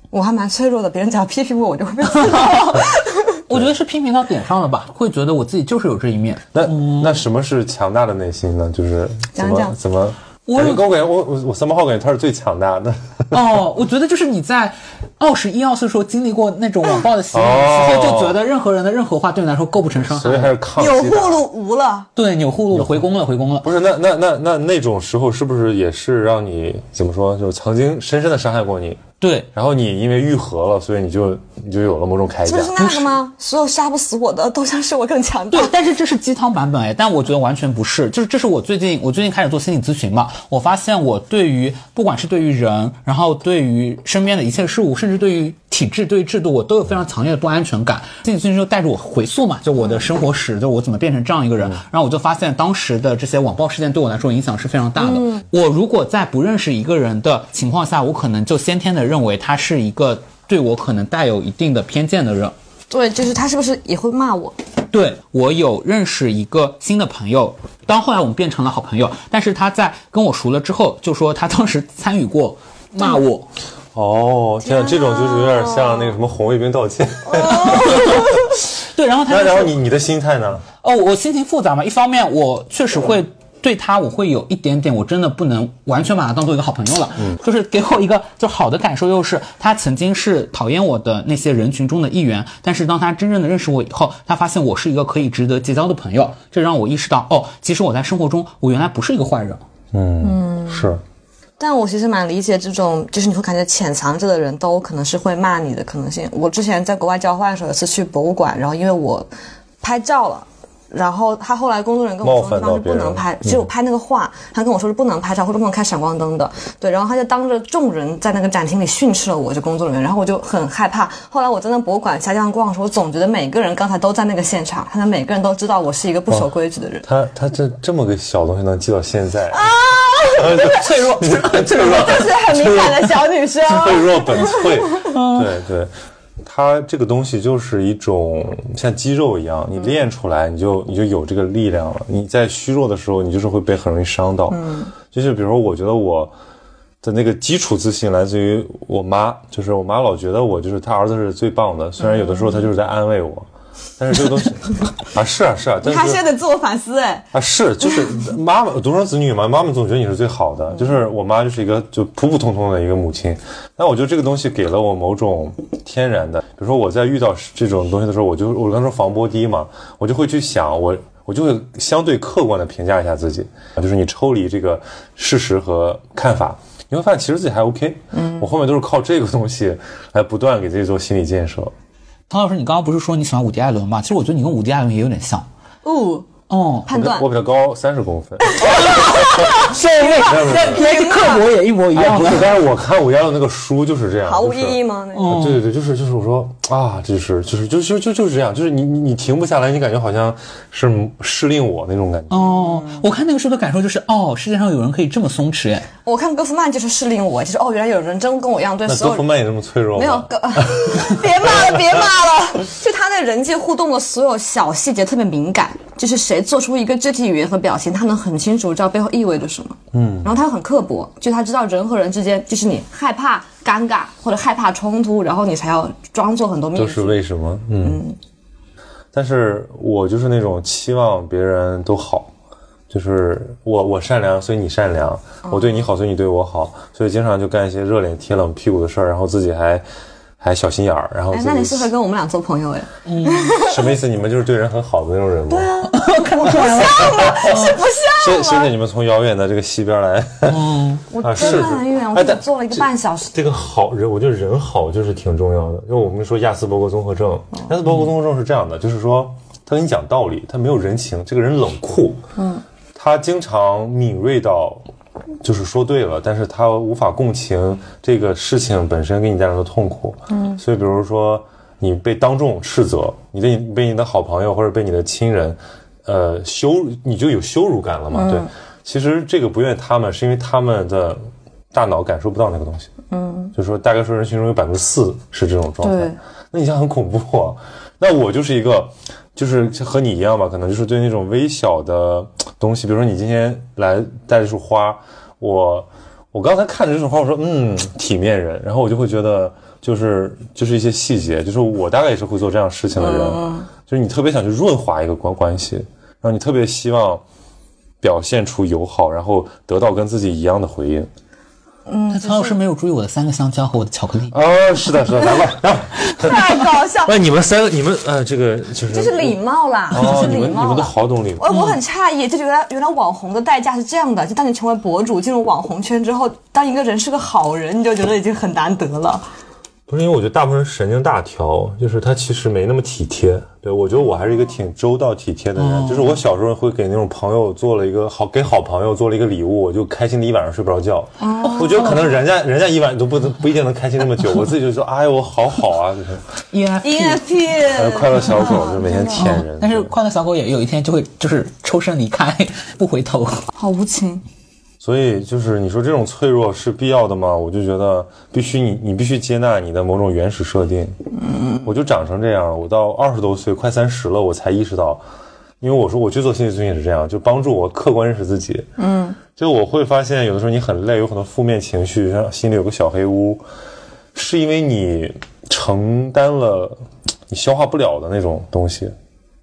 我还蛮脆弱的，别人只要批评我，我就会被刺到。我觉得是批评到点上了吧，会觉得我自己就是有这一面。那、那什么是强大的内心呢？就是怎么讲讲怎么？我感觉我感觉我我我三八号感觉他是最强大的。哦，我觉得就是你在二十一二岁时候经历过那种网暴的洗礼哦之后，就觉得任何人的任何话对你来说构不成伤害。所以还是抗有击的。护路无了，对，钮祜禄回宫了，回宫了。不是，那那那那那种时候是不是也是让你怎么说？就是曾经深深的伤害过你，对，然后你因为愈合了，所以你就你就有了某种铠甲这不。是那个吗？所有杀不死我的，都将使我更强大对。，但是这是鸡汤版本哎，但我觉得完全不是，就是这是我最近我最近开始做心理咨询嘛，我发现我对于不管是对于人，然后对于身边的一切事物，甚至对于体制、对于制度，我都有非常强烈的不安全感。心理咨询就带着我回溯嘛，就我的生活史，就我怎么变成这样一个人，然后我就发现当时的这些网暴事件对我来说影响是非常大的。我如果在不认识一个人的情况下，我可能就先天的认为他是一个对我可能带有一定的偏见的人。对，就是他是不是也会骂我？对我有认识一个新的朋友，当后来我们变成了好朋友，但是他在跟我熟了之后，就说他当时参与过骂我，哦，天啊，这种就是有点像那个什么红卫兵道歉。对，然后他那然后你你的心态呢？哦，我心情复杂嘛，一方面我确实会。对他，我会有一点点，我真的不能完全把他当做一个好朋友了。嗯，就是给我一个就好的感受，又是他曾经是讨厌我的那些人群中的一员，但是当他真正的认识我以后，他发现我是一个可以值得结交的朋友，这让我意识到，哦，其实我在生活中，我原来不是一个坏人。嗯，是。但我其实蛮理解这种，就是你会感觉潜藏着的人都可能是会骂你的可能性。我之前在国外交换的时候，有次去博物馆，然后因为我拍照了，然后他后来工作人员跟我说，那方是不能拍，只有拍那个画，他跟我说是不能拍照或者不能开闪光灯的。对，然后他就当着众人在那个展厅里训斥了我，这工作人员，然后我就很害怕。后来我在那博物馆瞎这样逛的时候，我总觉得每个人刚才都在那个现场，他们每个人都知道我是一个不守规矩的人。他他这这么个小东西能记到现在，啊 脆弱，脆弱。就是很敏感的小女生。脆弱本脆。对对，它这个东西就是一种像肌肉一样，你练出来，你就你就有这个力量了。你在虚弱的时候，你就是会被很容易伤到。嗯，就是比如说，我觉得我的那个基础自信来自于我妈，就是我妈老觉得我就是她儿子是最棒的，虽然有的时候她就是在安慰我。但是这个东西 啊，是啊是啊，但他是现在得自我反思哎。啊，是，就是妈妈独生子女嘛，妈妈总觉得你是最好的。就是我妈就是一个就普普通通的一个母亲，但我觉得这个东西给了我某种天然的，比如说我在遇到这种东西的时候，我就我刚说防波堤嘛，我就会去想我。我就会相对客观的评价一下自己，就是你抽离这个事实和看法，你会发现其实自己还 OK。嗯，我后面都是靠这个东西来不断给自己做心理建设。唐老师，你刚刚不是说你喜欢伍迪·艾伦吗？其实我觉得你跟伍迪·艾伦也有点像。哦，哦，判断我比他高三十公分。是因为那个刻薄也一模一哎，样的。不是，但是我看伍迪·艾伦那个书就是这样，毫无就是意义吗？对对对，就是就是我说啊，就是就是就就就就是这样，就是你你你停不下来，你感觉好像是失令我那种感觉。哦，我看那个书的感受就是，哦，世界上有人可以这么松弛哎。我看戈夫曼就是适应我，就是哦，原来有人真跟我一样对那所有人。戈夫曼也这么脆弱吗？没有，戈，别骂了，别骂了。就他对人际互动的所有小细节特别敏感，就是谁做出一个肢体语言和表情，他能很清楚知道背后意味着什么。嗯，然后他又很刻薄，就他知道人和人之间，就是你害怕尴尬或者害怕冲突，然后你才要装作很多面都是。为什么？嗯，但是我就是那种期望别人都好，就是我我善良，所以你善良；我对你好，所以你对我好，所以经常就干一些热脸贴冷屁股的事儿，然后自己还还小心眼儿，然后哎，那你适合跟我们俩做朋友哎？什么意思？你们就是对人很好的那种人吗？对啊，是不现像现在你们从遥远的这个西边来，我啊真的很远，我坐了一个半小时。这个好人，我觉得人好就是挺重要的。因为我们说亚斯伯格综合症，亚斯伯格综合症是这样的，就是说他跟你讲道理，他没有人情，这个人冷酷，嗯，他经常敏锐到，就是说对了，但是他无法共情这个事情本身给你带来的痛苦，嗯，所以比如说你被当众斥责，你的你被你的好朋友或者被你的亲人，呃，羞辱，你就有羞辱感了嘛，对。其实这个不怨他们，是因为他们的大脑感受不到那个东西。嗯，就是说大概说人群中有百分之四是这种状态。那你想很恐怖啊。那我就是一个，就是和你一样吧，可能就是对那种微小的东西，比如说你今天来带一束花，我我刚才看着这束花，我说嗯，体面人，然后我就会觉得就是就是一些细节，就是我大概也是会做这样事情的人，就是你特别想去润滑一个关关系，然后你特别希望表现出友好，然后得到跟自己一样的回应。那苍老师没有注意我的三个香蕉和我的巧克力。哦，是的，是的，来吧，来吧。太搞笑，那你们三个，你们呃，这个就是这是礼貌啦，哦，这是礼貌你们都。好懂礼貌。我我很诧异，就觉得原来网红的代价是这样的，就当你成为博主，进入网红圈之后，当一个人是个好人，你就觉得已经很难得了。不是因为我觉得大部分人神经大条，就是他其实没那么体贴。对我觉得我还是一个挺周到体贴的人，就是我小时候会给那种朋友做了一个好，给好朋友做了一个礼物，我就开心的一晚上睡不着觉。我觉得可能人家人家一晚都不不一定能开心那么久，我自己就说，哎呦，我好好啊，就是 ENFP。呃 ENFP，快乐小狗，就每天舔人。但是快乐小狗也有一天就会就是抽身离开，不回头。好无情。所以就是你说这种脆弱是必要的吗？我就觉得必须你你必须接纳你的某种原始设定。嗯，我就长成这样了，我到二十多岁快三十了，我才意识到，因为我说我去做心理咨询也是这样，就帮助我客观认识自己。嗯，就我会发现有的时候你很累，有很多负面情绪，像心里有个小黑屋，是因为你承担了你消化不了的那种东西。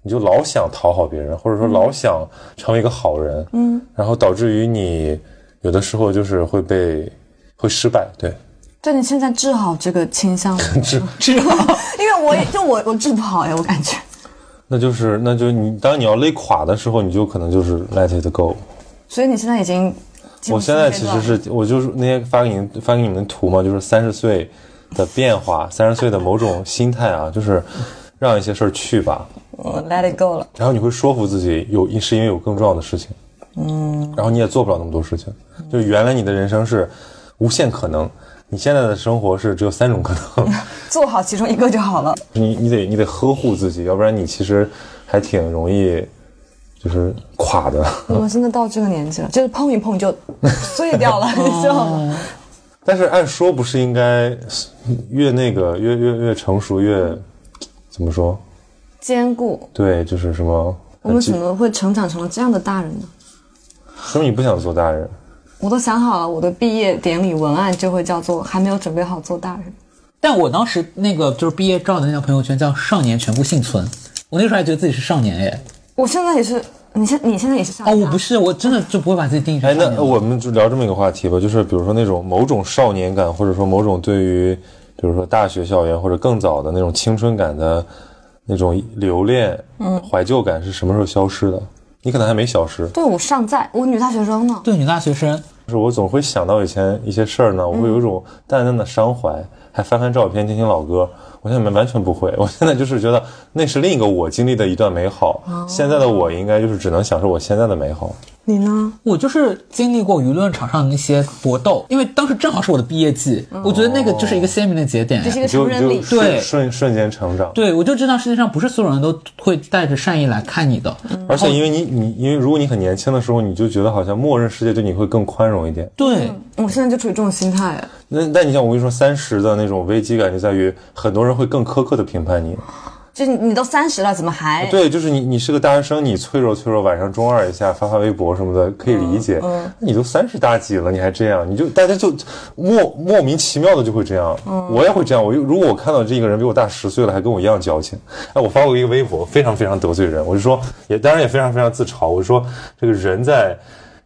你就老想讨好别人，或者说老想成为一个好人，嗯，然后导致于你有的时候就是会被会失败，对，但你现在治好这个倾向了，治，治好。因为我也就我我治不好呀，我感觉。那就是那就你当你要累垮的时候，你就可能就是 let it go。所以你现在已经我现在其实是我就是那天发给你发给你们的图嘛，就是三十岁的变化，三十岁的某种心态啊，就是让一些事儿去吧。嗯，let it go 了。然后你会说服自己有是因为有更重要的事情，嗯，然后你也做不了那么多事情，就是原来你的人生是无限可能，你现在的生活是只有三种可能，做好其中一个就好了。你你得你得呵护自己，要不然你其实还挺容易就是垮的。我们现在到这个年纪了，就是碰一碰就碎掉了，你知道吗？但是按说不是应该越那个越越越成熟越怎么说？坚固。对，就是什么？我们怎么会成长成了这样的大人呢？说明你不想做大人。我都想好了，我的毕业典礼文案就会叫做“还没有准备好做大人但我当时那个就是毕业照的那条朋友圈叫“少年全部幸存”，我那时候还觉得自己是少年耶。”。我现在也是，你现你现在也是少哦，年啊我不是，我真的就不会把自己定义成哎，少年。那我们就聊这么一个话题吧，就是比如说那种某种少年感，或者说某种对于，比如说大学校园或者更早的那种青春感的那种留恋、嗯，怀旧感是什么时候消失的？你可能还没消失，对我尚在，我女大学生呢。对女大学生，就是我总会想到以前一些事儿呢，我会有一种淡淡的伤怀，还翻翻照片，听听老歌。我现在完全不会，我现在就是觉得那是另一个我经历的一段美好。现在的我应该就是只能享受我现在的美好。你呢？我就是经历过舆论场上的那些搏斗，因为当时正好是我的毕业季，我觉得那个就是一个鲜明的节点。这是一个你就你就成人礼。对瞬瞬瞬间成长。对，我就知道世界上不是所有人都会带着善意来看你的。而且因为你你因为如果你很年轻的时候，你就觉得好像默认世界对你会更宽容一点。对，我现在就处于这种心态。那但你像我跟你说，三十的那种危机感就在于很多人会更苛刻的评判你。就是你都三十了，怎么还？对，就是你你是个大学生，你脆弱脆弱，晚上中二一下发发微博什么的可以理解。嗯，你都三十大几了，你还这样，你就大家就莫莫名其妙的就会这样。嗯我也会这样。我如果我看到这个人比我大十岁了，还跟我一样矫情，哎，我发过一个微博，非常非常得罪人。我就说，也当然也非常非常自嘲。我就说这个人在。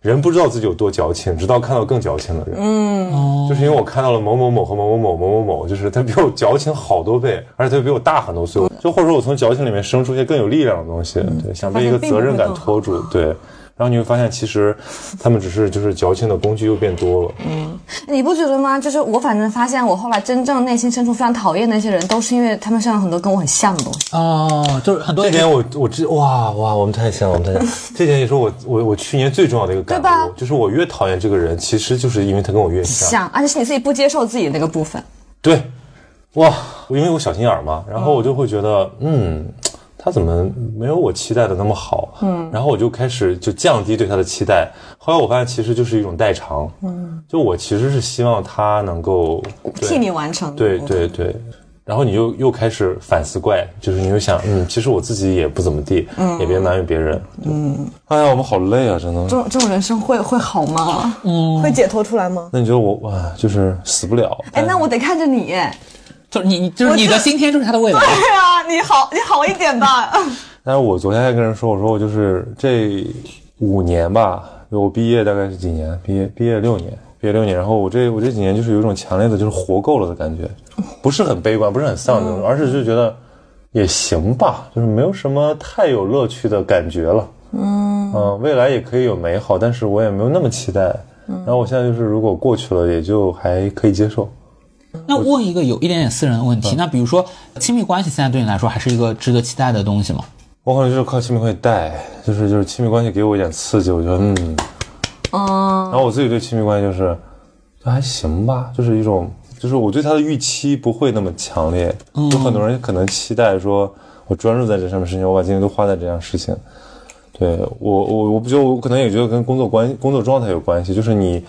人不知道自己有多矫情，直到看到更矫情的人。嗯，就是因为我看到了某某某和某某某某某某，就是他比我矫情好多倍，而且他比我大很多岁。就或者说我从矫情里面生出一些更有力量的东西，对，想被一个责任感拖住，对。然后你会发现，其实他们只是就是矫情的工具又变多了。嗯你不觉得吗？就是我反正发现，我后来真正内心深处非常讨厌那些人，都是因为他们身上很多跟我很像的东西。哦，就是很多这点我我知哇哇，我们太像了，我们太像。这点也是我我我去年最重要的一个感对吧悟，就是我越讨厌这个人，其实就是因为他跟我越像。像，而且是你自己不接受自己的那个部分。对，哇，因为我小心眼儿嘛，然后我就会觉得，嗯，他怎么没有我期待的那么好？嗯，然后我就开始就降低对他的期待。后来我发现，其实就是一种代偿。嗯，就我其实是希望他能够替你完成。对对对。然后你又又开始反思怪，就是你又想，嗯，其实我自己也不怎么地，嗯也别埋怨别人。嗯，哎呀，我们好累啊，真的。这种这种人生会会好吗？嗯，会解脱出来吗？那你觉得我哇，就是死不了？哎，那我得看着你。就是你，你就是你的今天就是他的未来。对啊，你好，你好一点吧。但是我昨天还跟人说，我说我就是这五年吧，我毕业大概是几年？毕业毕业六年，毕业六年。然后我这我这几年就是有一种强烈的，就是活够了的感觉，不是很悲观，不是很丧那种，而是就觉得也行吧，就是没有什么太有乐趣的感觉了。嗯未来也可以有美好，但是我也没有那么期待。然后我现在就是，如果过去了，也就还可以接受。那问一个有一点点私人的问题，那比如说亲密关系现在对你来说还是一个值得期待的东西吗？我可能就是靠亲密关系带，就是就是亲密关系给我一点刺激，我觉得嗯，嗯，然后我自己对亲密关系就是，就还行吧，就是一种，就是我对他的预期不会那么强烈。有很多人可能期待说，我专注在这上面事情，我把精力都花在这样事情。对我，我我不觉得，我可能也觉得跟工作关系、工作状态有关系，就是你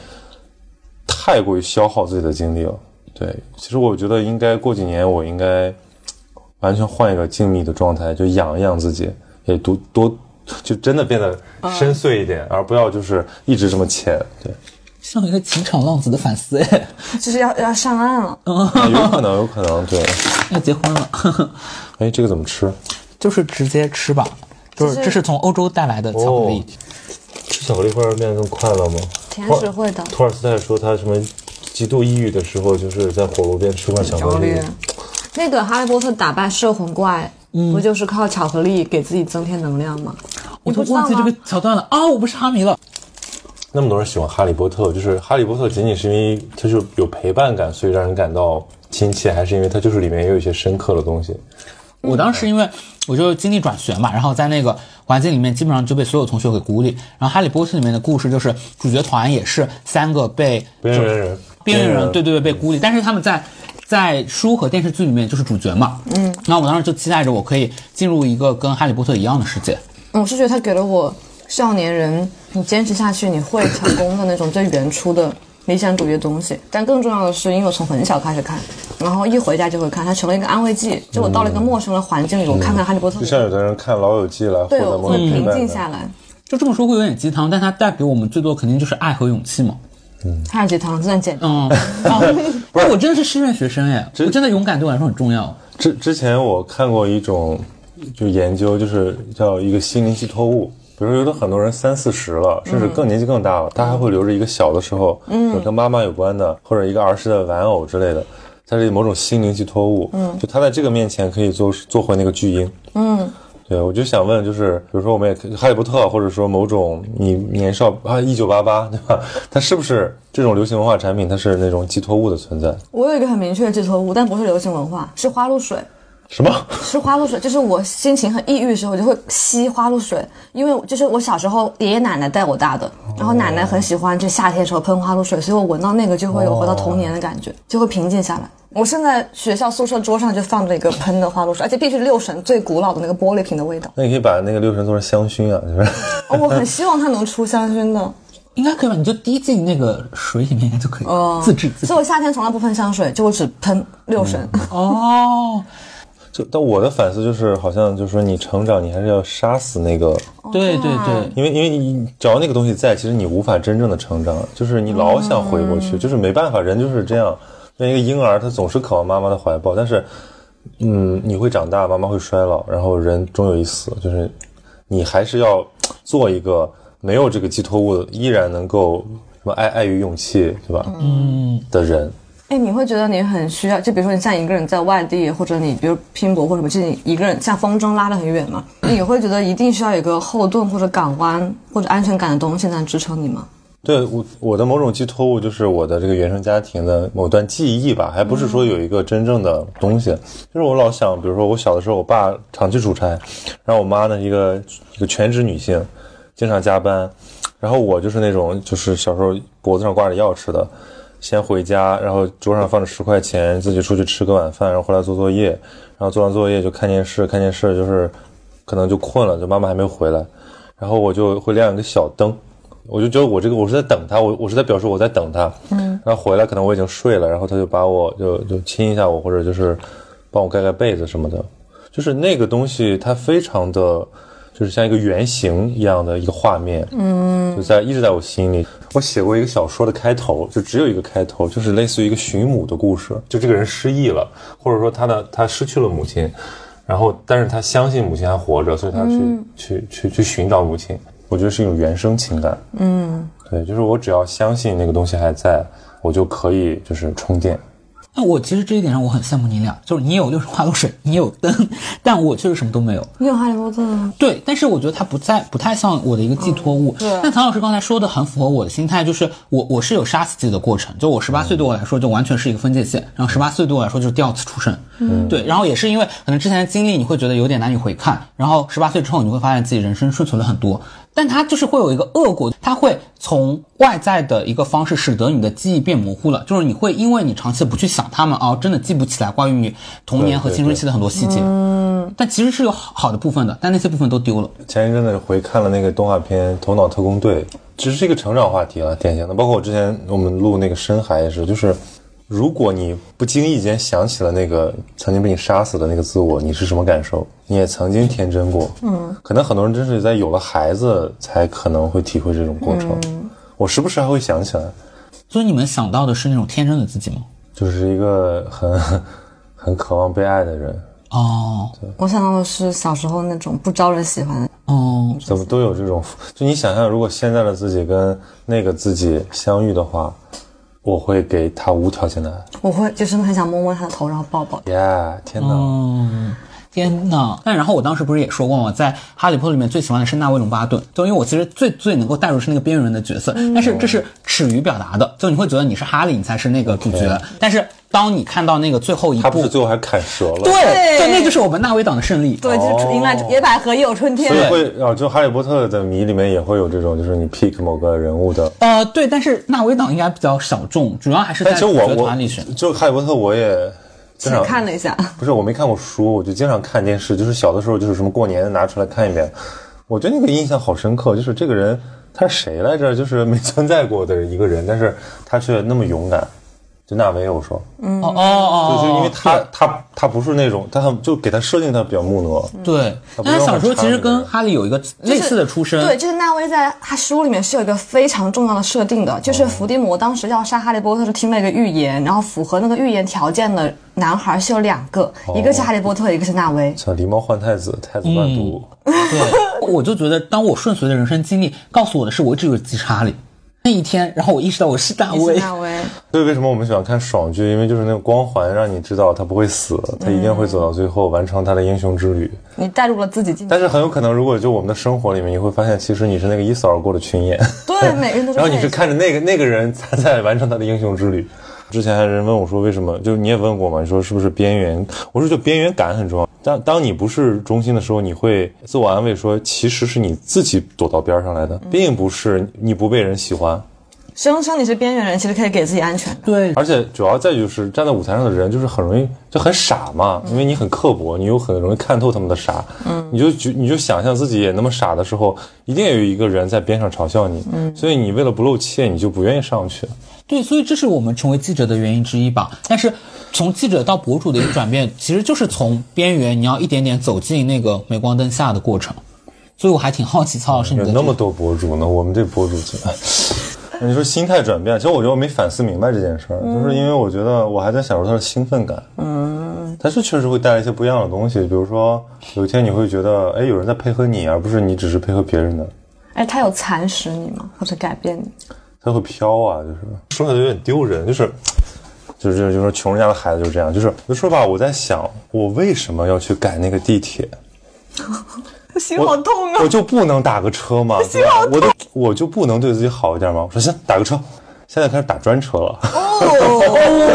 太过于消耗自己的精力了。对，其实我觉得应该过几年，我应该完全换一个静谧的状态，就养一养自己，也多多就真的变得深邃一点，而不要就是一直这么浅。对。像一个情场浪子的反思，哎，就是要要上岸了。啊有可能，有可能，对。要结婚了，哎，这个怎么吃？就是直接吃吧，就是这是从欧洲带来的巧克力。吃巧克力会让人变得更快乐吗？甜食会的。托尔斯泰说他什么极度抑郁的时候，就是在火炉边吃块巧克力。。那个哈利波特打败摄魂怪，不就是靠巧克力给自己增添能量吗？我忘记这个桥段了啊！我不是哈迷了，那么多人喜欢哈利波特，就是哈利波特仅仅是因为它就有陪伴感，所以让人感到亲切，还是因为它就是里面也有一些深刻的东西？我当时因为我就经历转学嘛，然后在那个环境里面，基本上就被所有同学给孤立。然后《哈利波特》里面的故事就是主角团也是三个被边缘人，边缘人，对对对，被孤立，但是他们在在书和电视剧里面就是主角嘛。嗯，那我当时就期待着我可以进入一个跟哈利波特一样的世界。我是觉得他给了我少年人，你坚持下去你会成功的那种最原初的理想主义的东西。但更重要的是，因为我从很小开始看，然后一回家就会看，它成了一个安慰剂。就我到了一个陌生的环境里，我看看哈利波特就，像有的人看《老友记》来获对，会平静下。来。就这么说会有点鸡汤，但它带给我们最多肯定就是爱和勇气嘛。太是鸡汤，真的简单。嗯，哦，我真的是师范学生哎，我真的勇敢对我来说很重要。之之前我看过一种就研究，就是叫一个心灵寄托物。比如说，有的很多人三四十了，甚至更年纪更大了，他还会留着一个小的时候，嗯，跟妈妈有关的，或者一个儿时的玩偶之类的，它是某种心灵寄托物。嗯，就他在这个面前可以做做回那个巨婴。嗯，对，我就想问，就是比如说我们也可以哈利波特，或者说某种你年少啊一九八八，对吧？它是不是这种流行文化产品？它是那种寄托物的存在？我有一个很明确的寄托物，但不是流行文化，是花露水。什么？是花露水，就是我心情很抑郁的时候，我就会吸花露水，因为就是我小时候爷爷奶奶带我大的，然后奶奶很喜欢，就夏天的时候喷花露水，所以我闻到那个就会有回到童年的感觉，就会平静下来。我现在学校宿舍桌上就放着一个喷的花露水，而且必须六神最古老的那个玻璃瓶的味道。那你可以把那个六神做成香薰啊，就是。哦，我很希望它能出香薰的。应该可以吧？你就滴进那个水里面应该就可以，哦自制自制所以。我夏天从来不喷香水，就我只喷六神。哦，就但我的反思就是，好像就是说你成长，你还是要杀死那个，对对对，因为因为你只要那个东西在，其实你无法真正的成长，就是你老想回过去，就是没办法，人就是这样。那一个婴儿，他总是渴望妈妈的怀抱，但是，嗯，你会长大，妈妈会衰老，然后人终有一死，就是你还是要做一个没有这个寄托物，依然能够什么爱爱与勇气，对吧？嗯，的人。哎，你会觉得你很需要，就比如说你像一个人在外地，或者你比如拼搏或者什么，就你一个人像风筝拉得很远嘛，你会觉得一定需要有一个后盾或者港湾或者安全感的东西来支撑你吗？对我我的某种寄托物就是我的这个原生家庭的某段记忆吧，还不是说有一个真正的东西。就是我老想，比如说我小的时候，我爸长期出差，然后我妈呢一个一个全职女性，经常加班，然后我就是那种就是小时候脖子上挂着钥匙的，先回家，然后桌上放着十块钱，自己出去吃个晚饭，然后回来做作业，然后做完作业就看电视，看电视就是可能就困了，就妈妈还没回来，然后我就会亮一个小灯。我就觉得我这个我是在等他，我我是在表示我在等他，嗯，然后回来可能我已经睡了，然后他就把我就就亲一下我，或者就是帮我盖盖被子什么的，就是那个东西它非常的，就是像一个原型一样的一个画面，嗯，就在一直在我心里。我写过一个小说的开头，就只有一个开头，就是类似于一个寻母的故事，就这个人失忆了，或者说他的他失去了母亲，然后但是他相信母亲还活着，所以他去、去去去寻找母亲。我觉得是一种原生情感，嗯，对，就是我只要相信那个东西还在，我就可以就是充电。那我其实这一点上我很羡慕你俩，就是你有六神花露水，你有灯，但我确实什么都没有。你有哈利波特吗？对，但是我觉得它不在不太像我的一个寄托物。对但唐老师刚才说的很符合我的心态，就是我我是有杀死自己的过程，就我十八岁对我来说就完全是一个分界线，然后十八岁对我来说就是第二次出生。嗯，对，然后也是因为可能之前的经历你会觉得有点难以回看，然后十八岁之后你会发现自己人生顺遂了很多，但它就是会有一个恶果，它会从外在的一个方式使得你的记忆变模糊了，就是你会因为你长期不去想他们哦，真的记不起来关于你童年和青春期的很多细节。嗯，但其实是有好好的部分的，但那些部分都丢了。前一阵子回看了那个动画片《头脑特工队》，其实是一个成长话题了，典型的。包括我之前我们录那个深海也是，就是如果你不经意间想起了那个曾经被你杀死的那个自我，你是什么感受？你也曾经天真过，嗯，可能很多人真是在有了孩子才可能会体会这种过程。我时不时还会想起来，所以你们想到的是那种天真的自己吗？就是一个很 很渴望被爱的人，哦我想到的是小时候那种不招人喜欢的。哦，怎么都有这种。就你想象，如果现在的自己跟那个自己相遇的话，我会给他无条件的爱。我会就是很想摸摸他的头，然后抱抱他。耶、天哪！嗯，天呐！但然后我当时不是也说过吗？在《哈利波特》里面最喜欢的是纳威·隆巴顿，就因为我其实最最能够带入是那个边缘人的角色，但是这是耻于表达的，就你会觉得你是哈利，你才是那个主角。但是当你看到那个最后一他不部，是最后还砍折了？对，对就那就是我们纳威党的胜利。对，就是迎来野百合也有春天所。以会啊，就《哈利波特》的迷里面也会有这种，就是你 pick 某个人物的。呃，对，但是纳威党应该比较小众，主要还是在我我团里选。就《哈利波特》，我也经只常看了一下，不是我没看过书，我就经常看电视，就是小的时候就是什么过年拿出来看一遍，我觉得那个印象好深刻，就是这个人他是谁来着？就是没存在过的一个人，但是他却那么勇敢。就纳维，我说，哦哦哦，就是因为他他他不是那种，他很就给他设定他比较木讷，对，但他小时候其实跟哈利有一个类似的出身。对，就是纳威在他书里面是有一个非常重要的设定的，就是伏地魔当时要杀哈利波特是听了一个预言，然后符合那个预言条件的男孩是有两个，一个是哈利波特，一个是纳威。像狸猫换太子，太子乱读。对，我就觉得，当我顺遂的人生经历告诉我的是，我一直有记哈利。那一天，然后我意识到我是大你是卫。纳威，所以为什么我们喜欢看爽剧？因为就是那个光环让你知道他不会死，他一定会走到最后，完成他的英雄之旅。你带入了自己进去。但是很有可能，如果就我们的生活里面，你会发现，其实你是那个一扫而过的群演，对，每个人都是。然后你是看着那个那个人他在完成他的英雄之旅。之前还有人问我说，为什么？就是你也问过嘛？你说是不是边缘？我说就边缘感很重要。当当你不是中心的时候，你会自我安慰说，其实是你自己躲到边上来的，并不是你不被人喜欢。声称你是边缘人，其实可以给自己安全感。对，而且主要再就是站在舞台上的人，就是很容易就很傻嘛，因为你很刻薄，你又很容易看透他们的傻，嗯，你就觉你就想象自己也那么傻的时候，一定有一个人在边上嘲笑你，嗯，所以你为了不露怯，你就不愿意上去。对，所以这是我们成为记者的原因之一吧。但是从记者到博主的一个转变，其实就是从边缘，你要一点点走进那个镁光灯下的过程。所以我还挺好奇，曹老师你的这个有那么多博主呢，我们这博主怎么。你说心态转变，其实我觉得我没反思明白这件事儿，就是因为我觉得我还在享受它的兴奋感。嗯，但是确实会带来一些不一样的东西，比如说有一天你会觉得，哎，有人在配合你，而不是你只是配合别人的。哎，他有蚕食你吗？或者改变你？他会飘啊，就是说起来有点丢人，就是就是就是说穷人家的孩子就是这样，就是有时候吧，我在想，我为什么要去改那个地铁？心好痛啊！我就不能打个车吗？心好痛我就我就不能对自己好一点吗？我说行，打个车。现在开始打专车了，哦，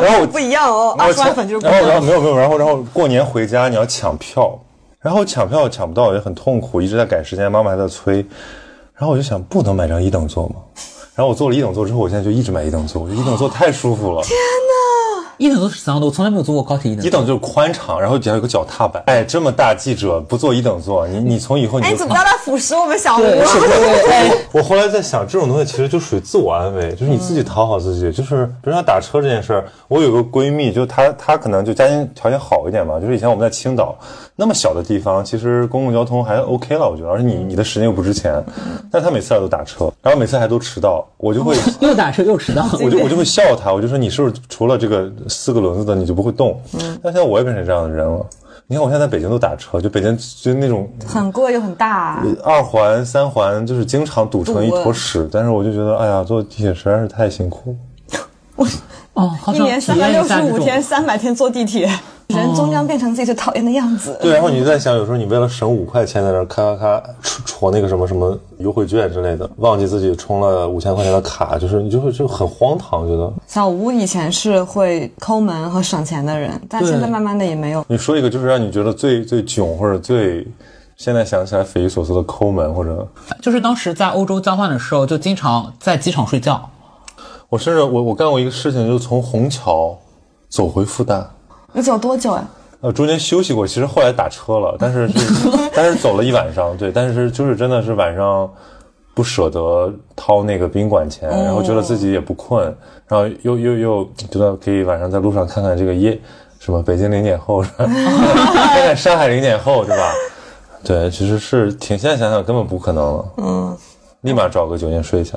然后我不一样哦，二十万粉就是不一然后然。后没有没有，然后然后过年回家你要抢票，然后抢票抢不到也很痛苦，一直在赶时间，妈妈还在催，然后我就想不能买张一等座吗？然后我坐了一等座之后，我现在就一直买一等座，我觉得一等座太舒服了。一等座是怎样的？我从来没有坐过高铁一等座。一等就是宽敞，然后底下有个脚踏板。哎，这么大记者不坐一等座，你你从以后你哎，就你怎么不要来腐蚀我们小吴？对，是对，哎，我后来在想，这种东西其实就属于自我安慰，就是你自己讨好自己。就是比如说打车这件事儿，我有个闺蜜，就她她可能就家庭条件好一点嘛，就是以前我们在青岛那么小的地方，其实公共交通还 OK 了，我觉得，而且你你的时间又不值钱，但她每次来都打车，然后每次还都迟到，我就会。又打车又迟到。我就我就会笑他，我就说你是不是除了这个四个轮子的你就不会动？嗯但现在我也变成这样的人了。你看我现在在北京都打车，就北京就那种很贵又很大，二环、三环就是经常堵成一坨屎，但是我就觉得，哎呀，坐地铁实在是太辛苦了。哦，好一年三百六。十五天，三百天坐地铁，人终将变成自己最讨厌的样子。对，然后你就在想，有时候你为了省五块钱，在那咔咔咔戳戳那个什么什么优惠券之类的，忘记自己充了五千块钱的卡，就是你就会就很荒唐，觉得。小吴以前是会抠门和省钱的人，但现在慢慢的也没有。你说一个就是让你觉得最最囧或者最现在想起来匪夷所思的抠门，或者就是当时在欧洲交换的时候，就经常在机场睡觉。我甚至我我干过一个事情，就是从虹桥走回复旦。你走多久呀？呃，中间休息过，其实后来打车了，但是是 但是走了一晚上，对，但是就是真的是晚上不舍得掏那个宾馆钱，然后觉得自己也不困，然后又又又觉得可以晚上在路上看看这个夜什么北京零点后，看看上海零点后，对吧？对，其实是挺现在想想根本不可能了，嗯，立马找个酒店睡一下。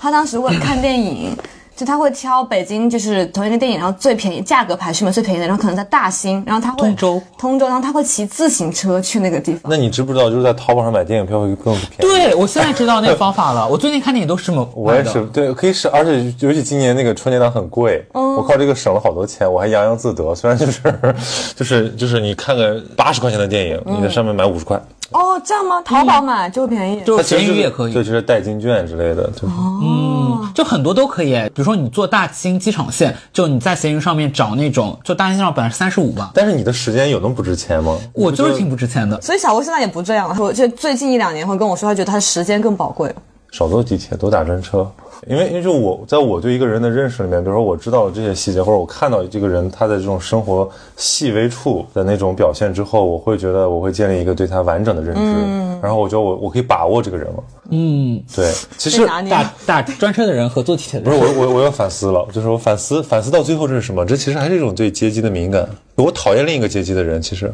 他当时问看电影，就他会挑北京就是同一个电影，然后最便宜价格排序嘛最便宜的，然后可能在大兴，然后他会通州通州，然后他会骑自行车去那个地方。那你知不知道，就是在淘宝上买电影票会更便宜？对，我现在知道那个方法了。我最近看电影都是这么我也是，对，可以省，而且尤其今年那个春节档很贵，我靠这个省了好多钱，我还洋洋自得。虽然就是 就是就是你看个八十块钱的电影，你在上面买五十块，哦，这样吗？淘宝买就会便宜。就是闲鱼也可以对，，就是代金券之类的，就是嗯，就很多都可以。比如说你坐大兴机场线，就你在闲鱼上面找那种，就大兴上本来是三十五吧，但是你的时间有那么不值钱吗？我就是挺不值钱的。所以小吴现在也不这样了，我就最近一两年会跟我说，他觉得他的时间更宝贵了。少坐地铁，多打专车。因为因为就我在我对一个人的认识里面，比如说我知道了这些细节，或者我看到这个人他的这种生活细微处的那种表现之后，我会觉得我会建立一个对他完整的认知，然后我觉得我我可以把握这个人了。嗯，对，其实打 打专车的人和坐地铁的人不是，我我我要反思了，就是我反思反思到最后这是什么？这其实还是一种对阶级的敏感。我讨厌另一个阶级的人，其实。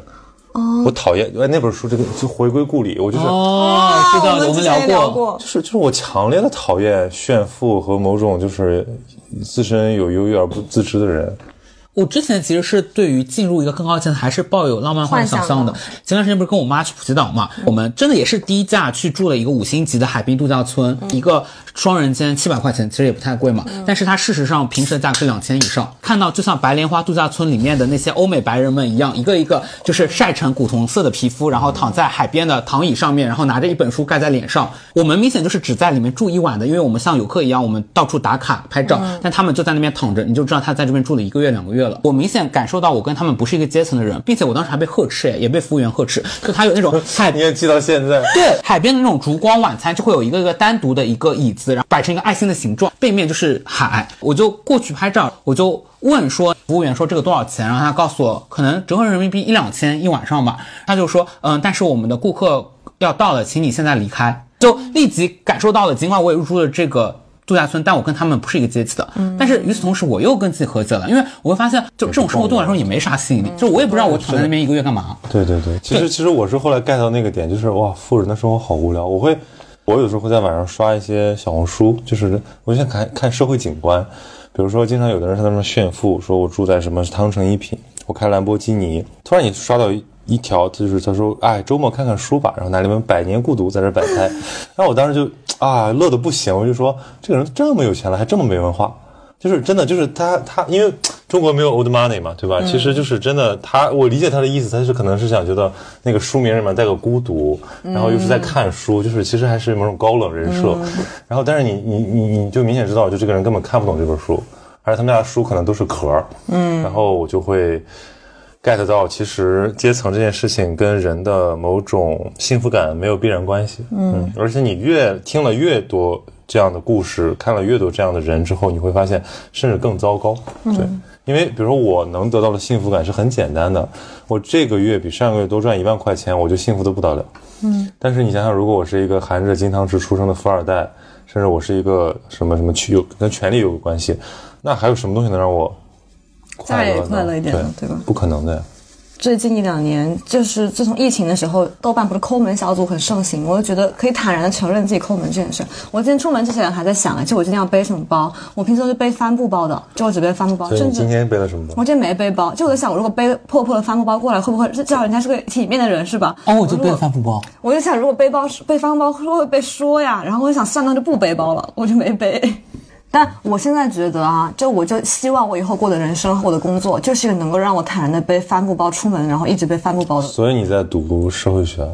我讨厌，哎，那本书这个就回归故里，我就是、哦，知道我们聊过。过就，是就是我强烈的讨厌炫富和某种就是自身有优越而不自知的人。我之前其实是对于进入一个更高境界还是抱有浪漫化的想象的。前段时间不是跟我妈去普吉岛嘛，我们真的也是低价去住了一个五星级的海滨度假村，一个双人间七百块钱，其实也不太贵嘛。但是它事实上平时的价格是两千以上。看到就像白莲花度假村里面的那些欧美白人们一样，一个一个就是晒成古铜色的皮肤，然后躺在海边的躺椅上面，然后拿着一本书盖在脸上。我们明显就是只在里面住一晚的，因为我们像游客一样，我们到处打卡拍照，但他们就在那边躺着，你就知道他在这边住了一个月两个月了。我明显感受到我跟他们不是一个阶层的人，并且我当时还被呵斥，也被服务员呵斥，就他有那种 海你也记到现在，对，海边的那种烛光晚餐就会有一个一个单独的一个椅子，然后摆成一个爱心的形状，背面就是海。我就过去拍照，我就问说，服务员说这个多少钱？然后他告诉我，可能折合人民币一两千一晚上吧。他就说，嗯，但是我们的顾客要到了，请你现在离开。就立即感受到了，尽管我也入住了这个。度假村，但我跟他们不是一个阶级的。但是与此同时，我又跟自己和解了，因为我会发现，就这种生活对我来说也没啥吸引力。就我也不知道我躺在那边一个月干嘛。对对对，其实其实我是后来 get 到那个点，就是哇，富人的生活好无聊。我会，我有时候会在晚上刷一些小红书，就是我就想看看社会景观，比如说经常有的人在那边炫富，说我住在什么汤臣一品，我开兰博基尼，突然你刷到一。一条就是他说，哎，周末看看书吧，然后拿了一本《百年孤独》在这摆摊，然后我当时就啊乐的不行，我就说这个人这么有钱了，还这么没文化，就是真的就是他他因为中国没有 old money 嘛，对吧？其实就是真的他我理解他的意思，他是可能是想觉得那个书名里面带个孤独，然后又是在看书，就是其实还是某种高冷人设，然后但是你你你你就明显知道，就这个人根本看不懂这本书，而且他们家的书可能都是壳，嗯，然后我就会。Get 到，其实阶层这件事情跟人的某种幸福感没有必然关系。嗯，而且你越听了越多这样的故事，看了越多这样的人之后，你会发现甚至更糟糕。对，因为比如说我能得到的幸福感是很简单的，我这个月比上个月多赚一万块钱，我就幸福的不得了。嗯，但是你想想，如果我是一个含着金汤匙出生的富二代，甚至我是一个什么什么去有跟权力有关系，那还有什么东西能让我？再快乐一点了对吧不可能的。最近一两年，就是自从疫情的时候，豆瓣不是抠门小组很盛行，我就觉得可以坦然的承认自己抠门这件事。我今天出门之前还在想，哎，就我今天要背什么包？我平时都是背帆布包的，就我只背帆布包，甚至今天背了什么包？我今天没背包，就我在想，我如果背破破的帆布包过来，会不会至少人家是个体面的人是吧？哦，我就背了帆布包。我就想，如果背包背帆布包会不会被说呀？然后我就想，算了，那就不背包了，我就没背。但我现在觉得啊，就我就希望我以后过的人生我的工作，就是一个能够让我坦然的背帆布包出门，然后一直背帆布包的。所以你在读社会学？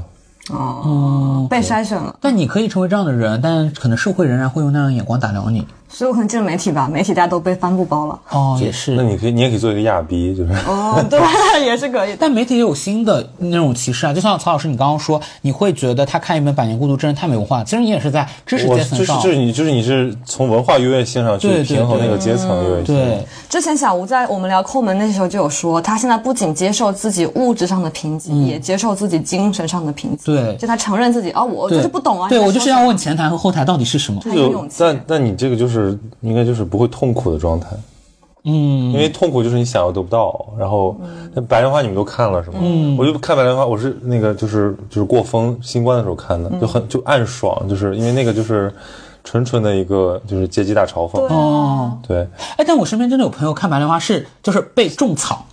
哦，被筛选了，但你可以成为这样的人，但可能社会仍然会用那样的眼光打量你。所以我可能进了媒体吧，媒体大家都背帆布包了。哦，也是那。你可以，你也可以做一个亚逼，就是。哦，对，也是可以。但媒体也有新的那种歧视啊，就像曹老师你刚刚说，你会觉得他看一本《百年孤独》真是太没文化，其实你也是在知识我就是阶层上。就是你就是你是从文化优越性上去对对平衡那个阶层优越性。对，之前小吴在我们聊抠门那时候就有说，他现在不仅接受自己物质上的贫瘠，也接受自己精神上的贫瘠。对就他承认自己，哦，我就是不懂啊。对我就是要问前台和后台到底是什么。就很有勇气但但你这个就是应该就是不会痛苦的状态，嗯因为痛苦就是你想要得不到。然后那白莲花你们都看了是吗？嗯，我就看白莲花，我是那个就是就是过风新冠的时候看的，就很就暗爽，就是因为那个就是。纯纯的一个就是阶级大嘲讽。哦，对，哎，但我身边真的有朋友看白莲花是就是被种草，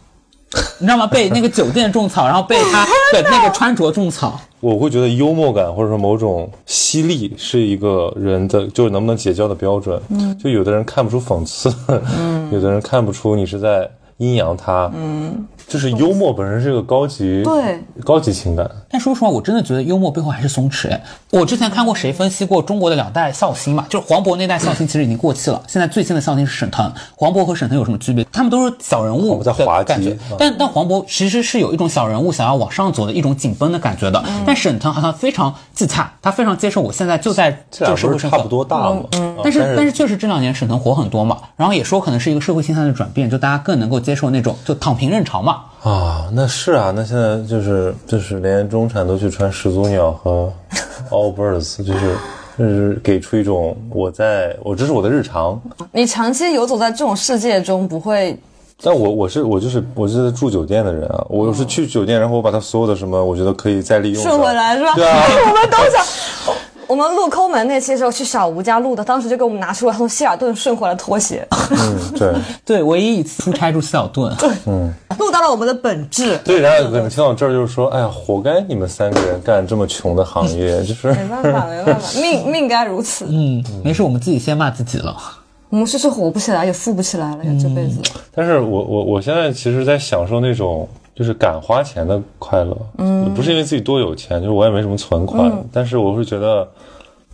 你知道吗？被那个酒店种草，然后被他 的那个穿着种草。我会觉得幽默感或者说某种犀利是一个人的就是能不能结交的标准。嗯，就有的人看不出讽刺，嗯，有的人看不出你是在阴阳他，嗯，就是幽默本身是个高级对高级情感。但说实话，我真的觉得幽默背后还是松弛。哎，我之前看过谁分析过中国的两代笑星嘛，就是黄渤那代笑星其实已经过气了，现在最新的笑星是沈腾。黄渤和沈腾有什么区别？他们都是小人物感觉嗯，但但黄渤其实是有一种小人物想要往上走的一种紧绷的感觉的。但沈腾好像非常自洽，他非常接受我现在就在这是差不。多大吗？嗯但是但是确实这两年沈腾火很多嘛，然后也说可能是一个社会心态的转变，就大家更能够接受那种就躺平认潮嘛。啊，那是啊，那现在就是就是连中产都去穿始祖鸟和 Allbirds，就是就是给出一种我在我这是我的日常，你长期游走在这种世界中，不会但我我是我就是我是住酒店的人啊，我是去酒店，然后我把它所有的什么我觉得可以再利用的顺回来是吧？对啊 我们都想。我们录抠门那期的时候去小吴家录的，当时就给我们拿出了他从希尔顿顺回来的拖鞋，嗯，对 对，唯一一次出差住希尔顿，对录到了我们的本质。对，然后可能听到这儿就是说，哎呀，活该你们三个人干这么穷的行业，就是没办法，没办法，命 命该如此。嗯，没事，我们自己先骂自己了。我们是是活不起来，也富不起来了呀，这辈子。但是我我我现在其实，在享受那种就是敢花钱的快乐，嗯，不是因为自己多有钱，就是我也没什么存款，但是我会觉得，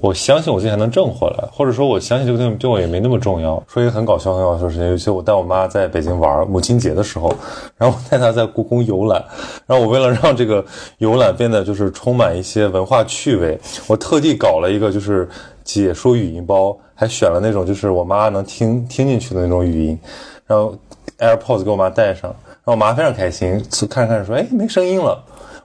我相信我自己还能挣回来，或者说我相信这个东西对我也没那么重要。说一个很搞笑很搞笑的事情，尤其我带我妈在北京玩母亲节的时候，然后我带她在故宫游览，然后我为了让这个游览变得就是充满一些文化趣味，我特地搞了一个就是解说语音包，还选了那种就是我妈能听听进去的那种语音，然后 AirPods 给我妈带上，然后我妈非常开心，看着看着说，哎，没声音了。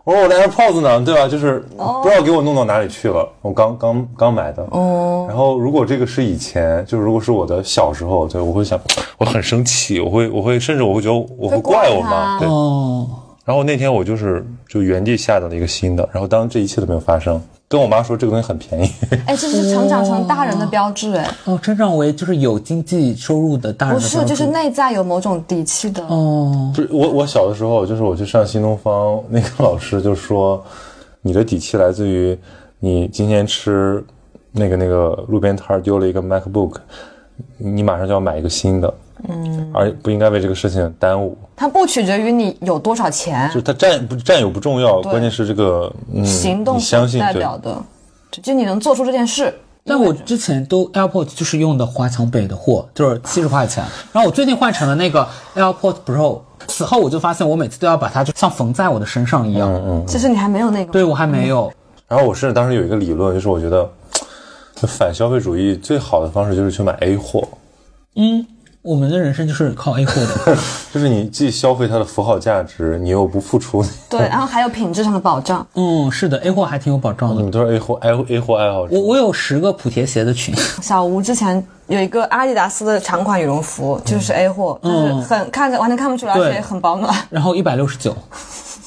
我说我的 AirPods 呢？对吧？就是不知道给我弄到哪里去了。我刚刚刚买的。哦。然后如果这个是以前，就是如果是我的小时候，对我会想，我很生气，我会我会甚至我会觉得我会怪我妈。对。哦，然后那天我就是就原地下载了一个新的，然后当这一切都没有发生，跟我妈说这个东西很便宜。哎，这是成长成大人的标志，哎，哦，成长为就是有经济收入的大人不是，的标志。就是内在有某种底气的。哦，不是我我小的时候，就是我去上新东方，那个老师就说，你的底气来自于你今天吃那个那个路边摊丢了一个 MacBook，你马上就要买一个新的，嗯，而不应该为这个事情耽误。它不取决于你有多少钱就，是它占不占有不重要，关键是这个嗯，行动你相信代表的，就就你能做出这件事。但我之前都 AirPods 就是用的华强北的货，就是七十块钱。然后我最近换成了那个 AirPods Pro，此后我就发现我每次都要把它就像缝在我的身上一样。嗯其实你还没有那个，对我还没有。然后我甚至当时有一个理论，就是我觉得，就 反消费主义最好的方式就是去买 A 货。嗯，我们的人生就是靠 A 货的。就是你既消费它的符号价值，你又不付出。对，然后还有品质上的保障。嗯，是的，A 货还挺有保障的。你们都是 A 货 A A 货爱好者。我我有十个莆田鞋的群，小吴之前有一个阿迪达斯的长款羽绒服，就是 A 货，就是很看着完全看不出来，而且很保暖。然后一百六十九，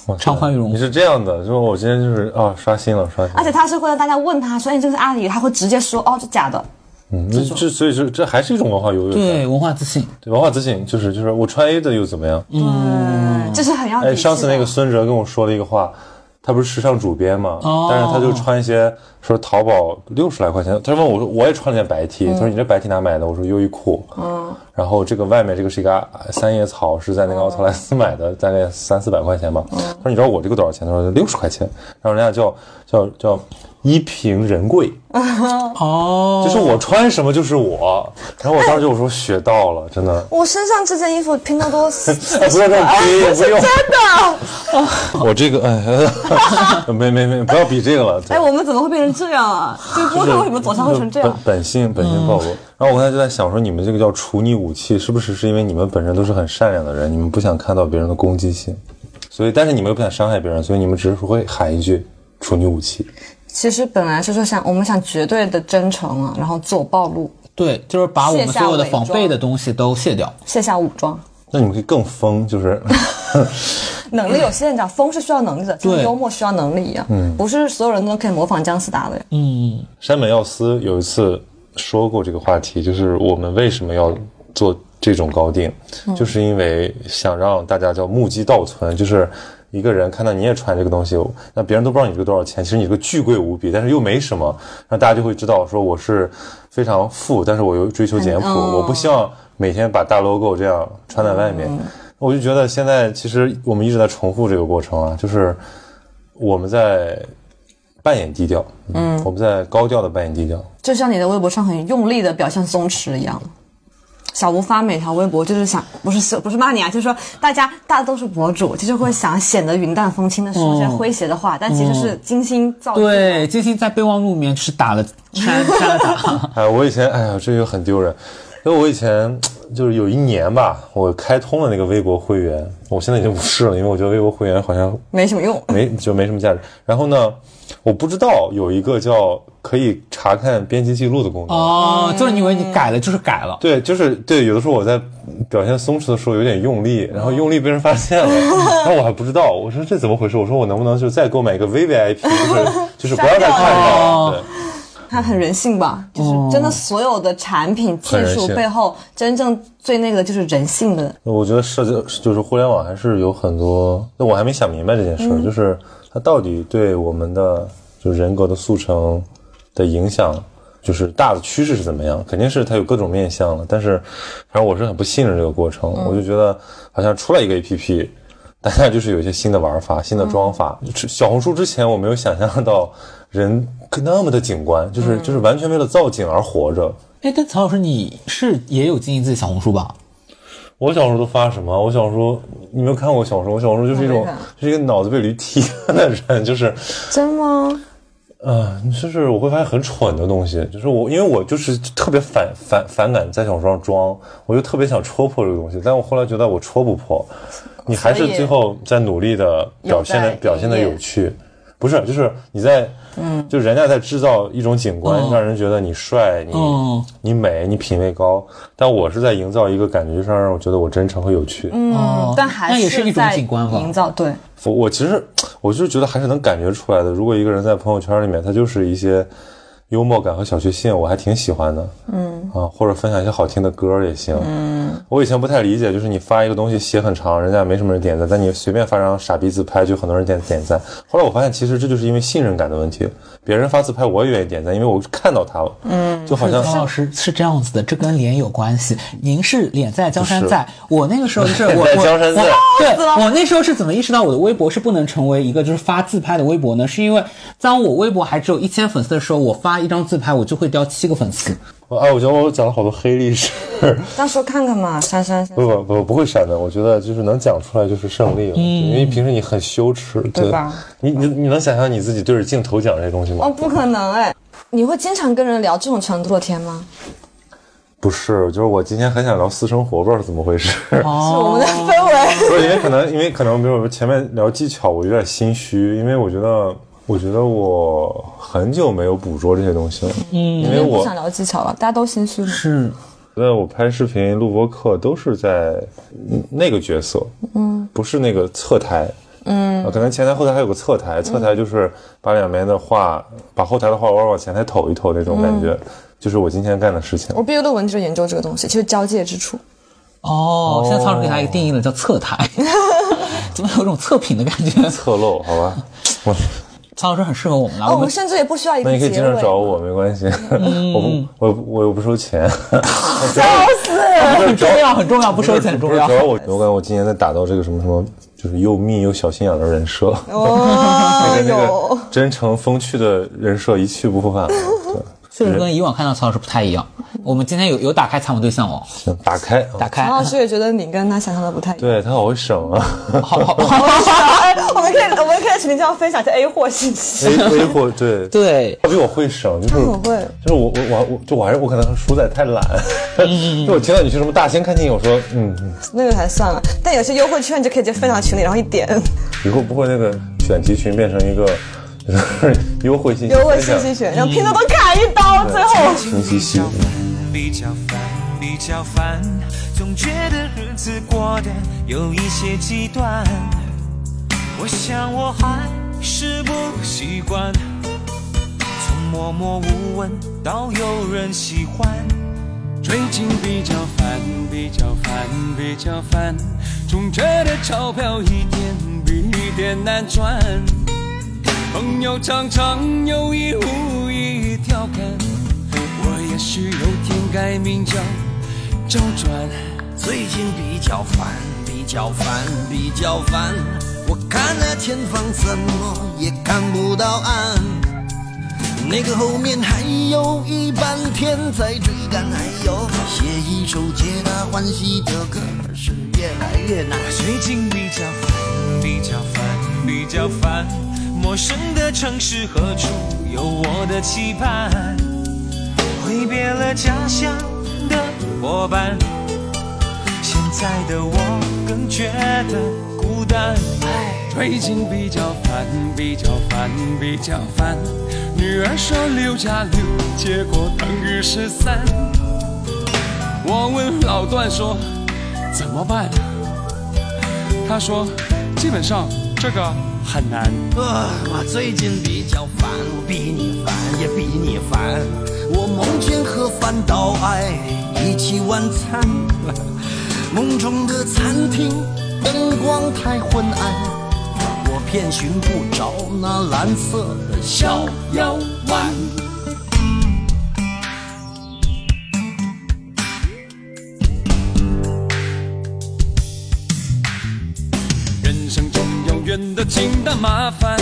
哇长款羽绒服。你是这样的，就是我今天就是啊刷新了刷新了，而且他是会让大家问他说：“哎，这是阿里？”他会直接说：“哦，这假的。嗯，这这所以说这还是一种文化优越感，对，文化自信。对文化自信，就是就是我穿 A 的又怎么样？嗯，这是很要底哎。上次那个孙哲跟我说了一个话，他不是时尚主编嘛，哦但是他就穿一些说淘宝六十来块钱，他问我说我也穿了件白 T，、他说你这白 T 哪买的？我说优衣库，嗯，然后这个外面这个是一个三叶草，是在那个奥特莱斯买的，大概三四百块钱吧。他说你知道我这个多少钱？他说六十块钱，然后人家叫叫叫一平人贵，哦，就是我穿什么就是我，然后我当时就我说学到了，真的。我身上这件衣服拼多多 不要这么比，不用。真的。我这个，哎，没没没，不要比这个了。对哎，我们怎么会变成这样啊？这个播客为什么走向会成这样本？本性本性暴露。然后我刚才就在想说，你们这个叫处女武器，是不是是因为你们本身都是很善良的人，你们不想看到别人的攻击性，所以但是你们又不想伤害别人，所以你们只是会喊一句处女武器。其实本来是说想我们想绝对的真诚啊，然后自我暴露，对，就是把我们所有的防备的东西都卸掉。卸下武装。那你们可以更疯，就是。能力有限，讲疯是需要能力的，就像幽默需要能力一样，不是所有人都可以模仿姜思达的。嗯，山本耀司有一次说过这个话题，就是我们为什么要做这种高定，就是因为想让大家叫目击倒存，就是一个人看到你也穿这个东西，那别人都不知道你这个多少钱，其实你这个巨贵无比，但是又没什么，那大家就会知道说我是非常富，但是我又追求简朴，嗯我不希望每天把大 logo 这样穿在外面。我就觉得现在其实我们一直在重复这个过程啊，就是我们在扮演低调，嗯，我们在高调的扮演低调。就像你的微博上很用力的表现松弛一样。小吴发每条微博就是想，不是不是骂你啊，就是说大家大家都是博主，就是会想显得云淡风轻的说些诙谐的话，但其实是精心造。对，精心在备忘录里面是打了删删了打。哎，我以前，哎呀，这个很丢人，因为我以前就是有一年吧，我开通了那个微博会员，我现在已经不是了，因为我觉得微博会员好像没什么用。没就没什么价值。然后呢，我不知道有一个叫可以查看编辑记录的功能。哦，就是你以为你改了就是改了。对，就是对，有的时候我在表现松弛的时候有点用力，然后用力被人发现了，然后我还不知道，我说这怎么回事？我说我能不能就再购买一个 VVIP，就是就是不要再看到，对。它很人性吧，就是真的所有的产品技术背后，真正最那个就是人性的。我觉得社交就是互联网还是有很多，那我还没想明白这件事儿，就是它到底对我们的就是人格的速成的影响，就是大的趋势是怎么样？肯定是它有各种面向了，但是反正我是很不信任这个过程，我就觉得好像出来一个 APP。大家就是有一些新的玩法、新的装法。小红书之前我没有想象到人那么的景观，就是就是完全为了造景而活着。哎，但曹老师你是也有经营自己小红书吧？我小时候都发什么？我小时候你没有看过我小时候？我小时候就是一种就是一个脑子被驴踢的人，就是真吗？呃，就是我会发现很蠢的东西，就是我因为我就是特别反反反感在小红书上装，我就特别想戳破这个东西，但我后来觉得我戳不破，你还是最后在努力的表现的表现的有趣。不是，就是你在，嗯，就人家在制造一种景观，嗯让人觉得你帅，你、嗯你美，你品味高。但我是在营造一个感觉，就是让我觉得我真诚和有趣。嗯哦，但还那也是一种在景观吧营造对。我我其实我就是觉得还是能感觉出来的。如果一个人在朋友圈里面，他就是一些幽默感和小确幸，我还挺喜欢的。嗯啊，或者分享一些好听的歌也行。嗯，我以前不太理解，就是你发一个东西写很长，人家没什么人点赞，但你随便发张傻逼自拍，就很多人点点赞。后来我发现，其实这就是因为信任感的问题。别人发自拍，我也愿意点赞，因为我看到他了。嗯，就好像曹老师是这样子的，这跟脸有关系。您是脸在江山在，我那个时候就是 我脸在我江山在我对我那时候是怎么意识到我的微博是不能成为一个就是发自拍的微博呢？是因为当我微博还只有一千粉丝的时候，我发一张自拍我就会掉七个粉丝。哎，我觉得我讲了好多黑历史。到时候看看嘛，删删删不不不不会删的，我觉得就是能讲出来就是胜利了，因为平时你很羞耻，对吧？你你你能想象你自己对着镜头讲这些东西吗？哦，不可能哎！你会经常跟人聊这种程度的天吗？不是，就是我今天很想聊私生活，不知道是怎么回事。是 我们的氛围。不是因为可能因为可能比如说前面聊技巧，我有点心虚，因为我觉得我觉得我很久没有捕捉这些东西了，嗯，因为我不想聊技巧了，大家都心虚了。是觉得我拍视频、录播课都是在嗯那个角色，嗯，不是那个侧台，嗯、可能前台后台还有个侧台，侧台就是把两边的话，把后台的话偶尔往前台投一投那种感觉，就是我今天干的事情。我毕业论文就是研究这个东西，就是交界之处。哦，现在曹老师给他一个定义了，叫侧台，怎么有种测评的感觉？侧漏，好吧，我曹老师很适合我们了，哦，我们甚至也不需要一个结那你可以经常。找我，没关系，我不我我又不收钱，笑死很重要，很重要，不收钱很重要。主要我我感觉我今年在打造这个什么什么，就是又密又小心眼的人设，哦 那个那个真诚风趣的人设一去不复返了。对，确实跟以往看到曹老师不太一样。我们今天有有打开采访对象哦，行，打开，打开曹，老师也觉得你跟他想象的不太一样。对他好会省啊 好好 好，我们可以，我们可以在群里这样分享一下 A 货信息。，A A 货对，对，他比我会省，就是我会就是我我我我就我还是我可能书仔太懒，就我听到你去什么大兴看电影，我说嗯，嗯那个还算了，但有些优惠券你就可以直接分享群里，然后一点以后不会那个选题群变成一个就是 优惠信息优惠信息选，让拼多多砍一刀，最后。信息系。比较烦，比较烦，总觉得日子过得有一些极端。我想我还是不习惯，从默默无闻，到有人喜欢。最近比较烦，比较烦，比较烦，总觉得钞票一点比一点难赚。朋友常常有意无意调侃，我也许有天改名叫周转。最近比较烦，比较烦，比较烦。我看那前方怎么也看不到岸，那个后面还有一半天在追赶，还有写一首皆大欢喜的歌是越来越难。最近比较烦，比较烦，比较烦。陌生的城市何处有我的期盼？挥别了家乡的伙伴，现在的我更觉得孤单。最近比较烦，比较烦，比较烦。女儿说六加六，结果等于十三。我问老段说怎么办？他说基本上这个很难。啊，我最近比较烦，我比你烦也比你烦。我梦见和饭岛爱一起晚餐，梦中的餐厅灯光太昏暗，我偏寻不着那蓝色的小腰弯。的清淡麻烦，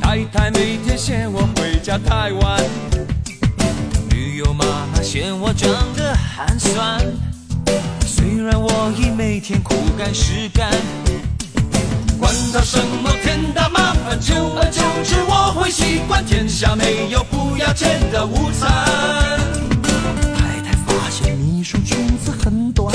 太太每天嫌我回家太晚，女友妈妈嫌我长得寒酸，虽然我已每天苦干实干。管他什么天大麻烦，久而久之我会习惯，天下没有不要钱的午餐。太太发现你说裙子很短，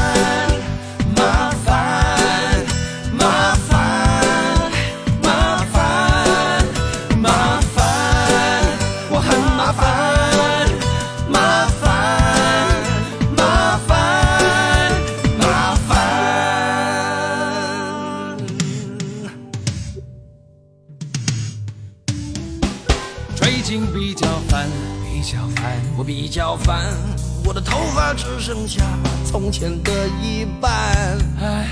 剩下从前的一半。唉，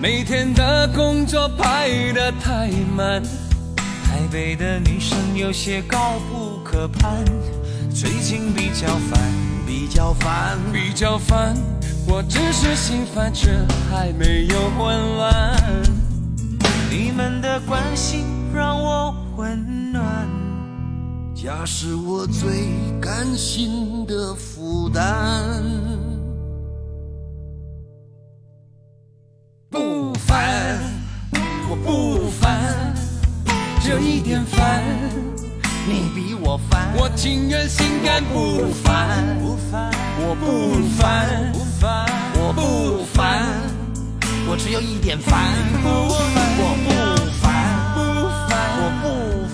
每天的工作排得太满。台北的女生有些高不可攀，最近比较烦，比较烦，比较烦，我只是心烦，却还没有混乱。你们的关心让我温暖。家是我最甘心的负担。我不烦，只有一点烦。你比我烦，我情愿心甘不烦，不烦，我不烦，不烦，我不烦，我只有一点烦。不烦，我不烦，不烦，我不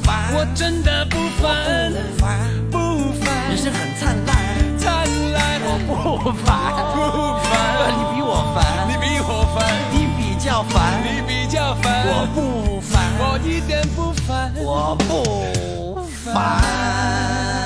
烦，我真的不烦，不烦。不烦，人生很灿烂，灿烂，我不烦，不烦，你比我烦，你比我烦，你比较烦，你比较烦，我不烦，我一点不烦，我不烦。